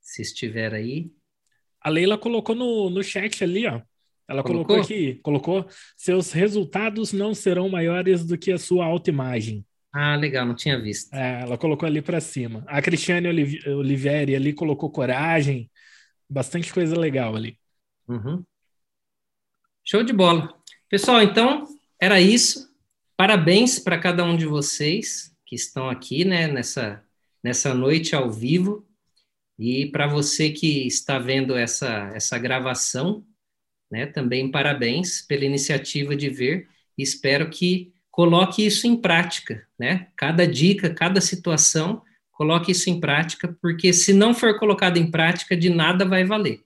Se estiver aí. A Leila colocou no, no chat ali, ó. Ela colocou? colocou aqui, colocou, seus resultados não serão maiores do que a sua autoimagem. Ah, legal, não tinha visto. É, ela colocou ali para cima. A Cristiane Oliveri ali colocou coragem, bastante coisa legal ali. Uhum. Show de bola. Pessoal, então, era isso. Parabéns para cada um de vocês que estão aqui, né, nessa, nessa noite ao vivo. E para você que está vendo essa, essa gravação, né, também parabéns pela iniciativa de ver. Espero que coloque isso em prática, né? Cada dica, cada situação, coloque isso em prática, porque se não for colocado em prática, de nada vai valer.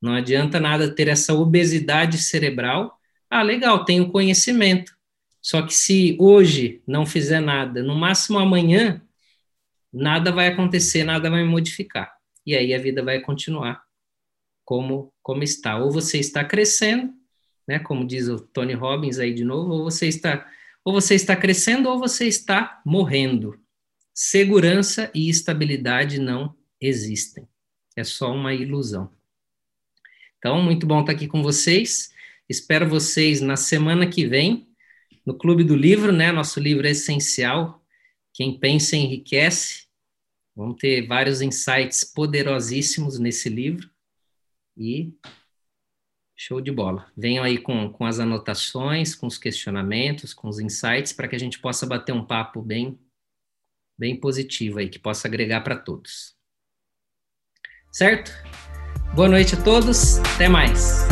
Não adianta nada ter essa obesidade cerebral. Ah, legal, tenho conhecimento. Só que se hoje não fizer nada, no máximo amanhã, nada vai acontecer, nada vai modificar. E aí a vida vai continuar como, como está. Ou você está crescendo, né, como diz o Tony Robbins aí de novo, ou você está ou você está crescendo ou você está morrendo. Segurança e estabilidade não existem. É só uma ilusão. Então, muito bom estar aqui com vocês. Espero vocês na semana que vem, no Clube do Livro, né? Nosso livro é essencial. Quem pensa enriquece. Vamos ter vários insights poderosíssimos nesse livro. E show de bola. Venham aí com, com as anotações, com os questionamentos, com os insights, para que a gente possa bater um papo bem, bem positivo aí, que possa agregar para todos. Certo? Boa noite a todos, até mais.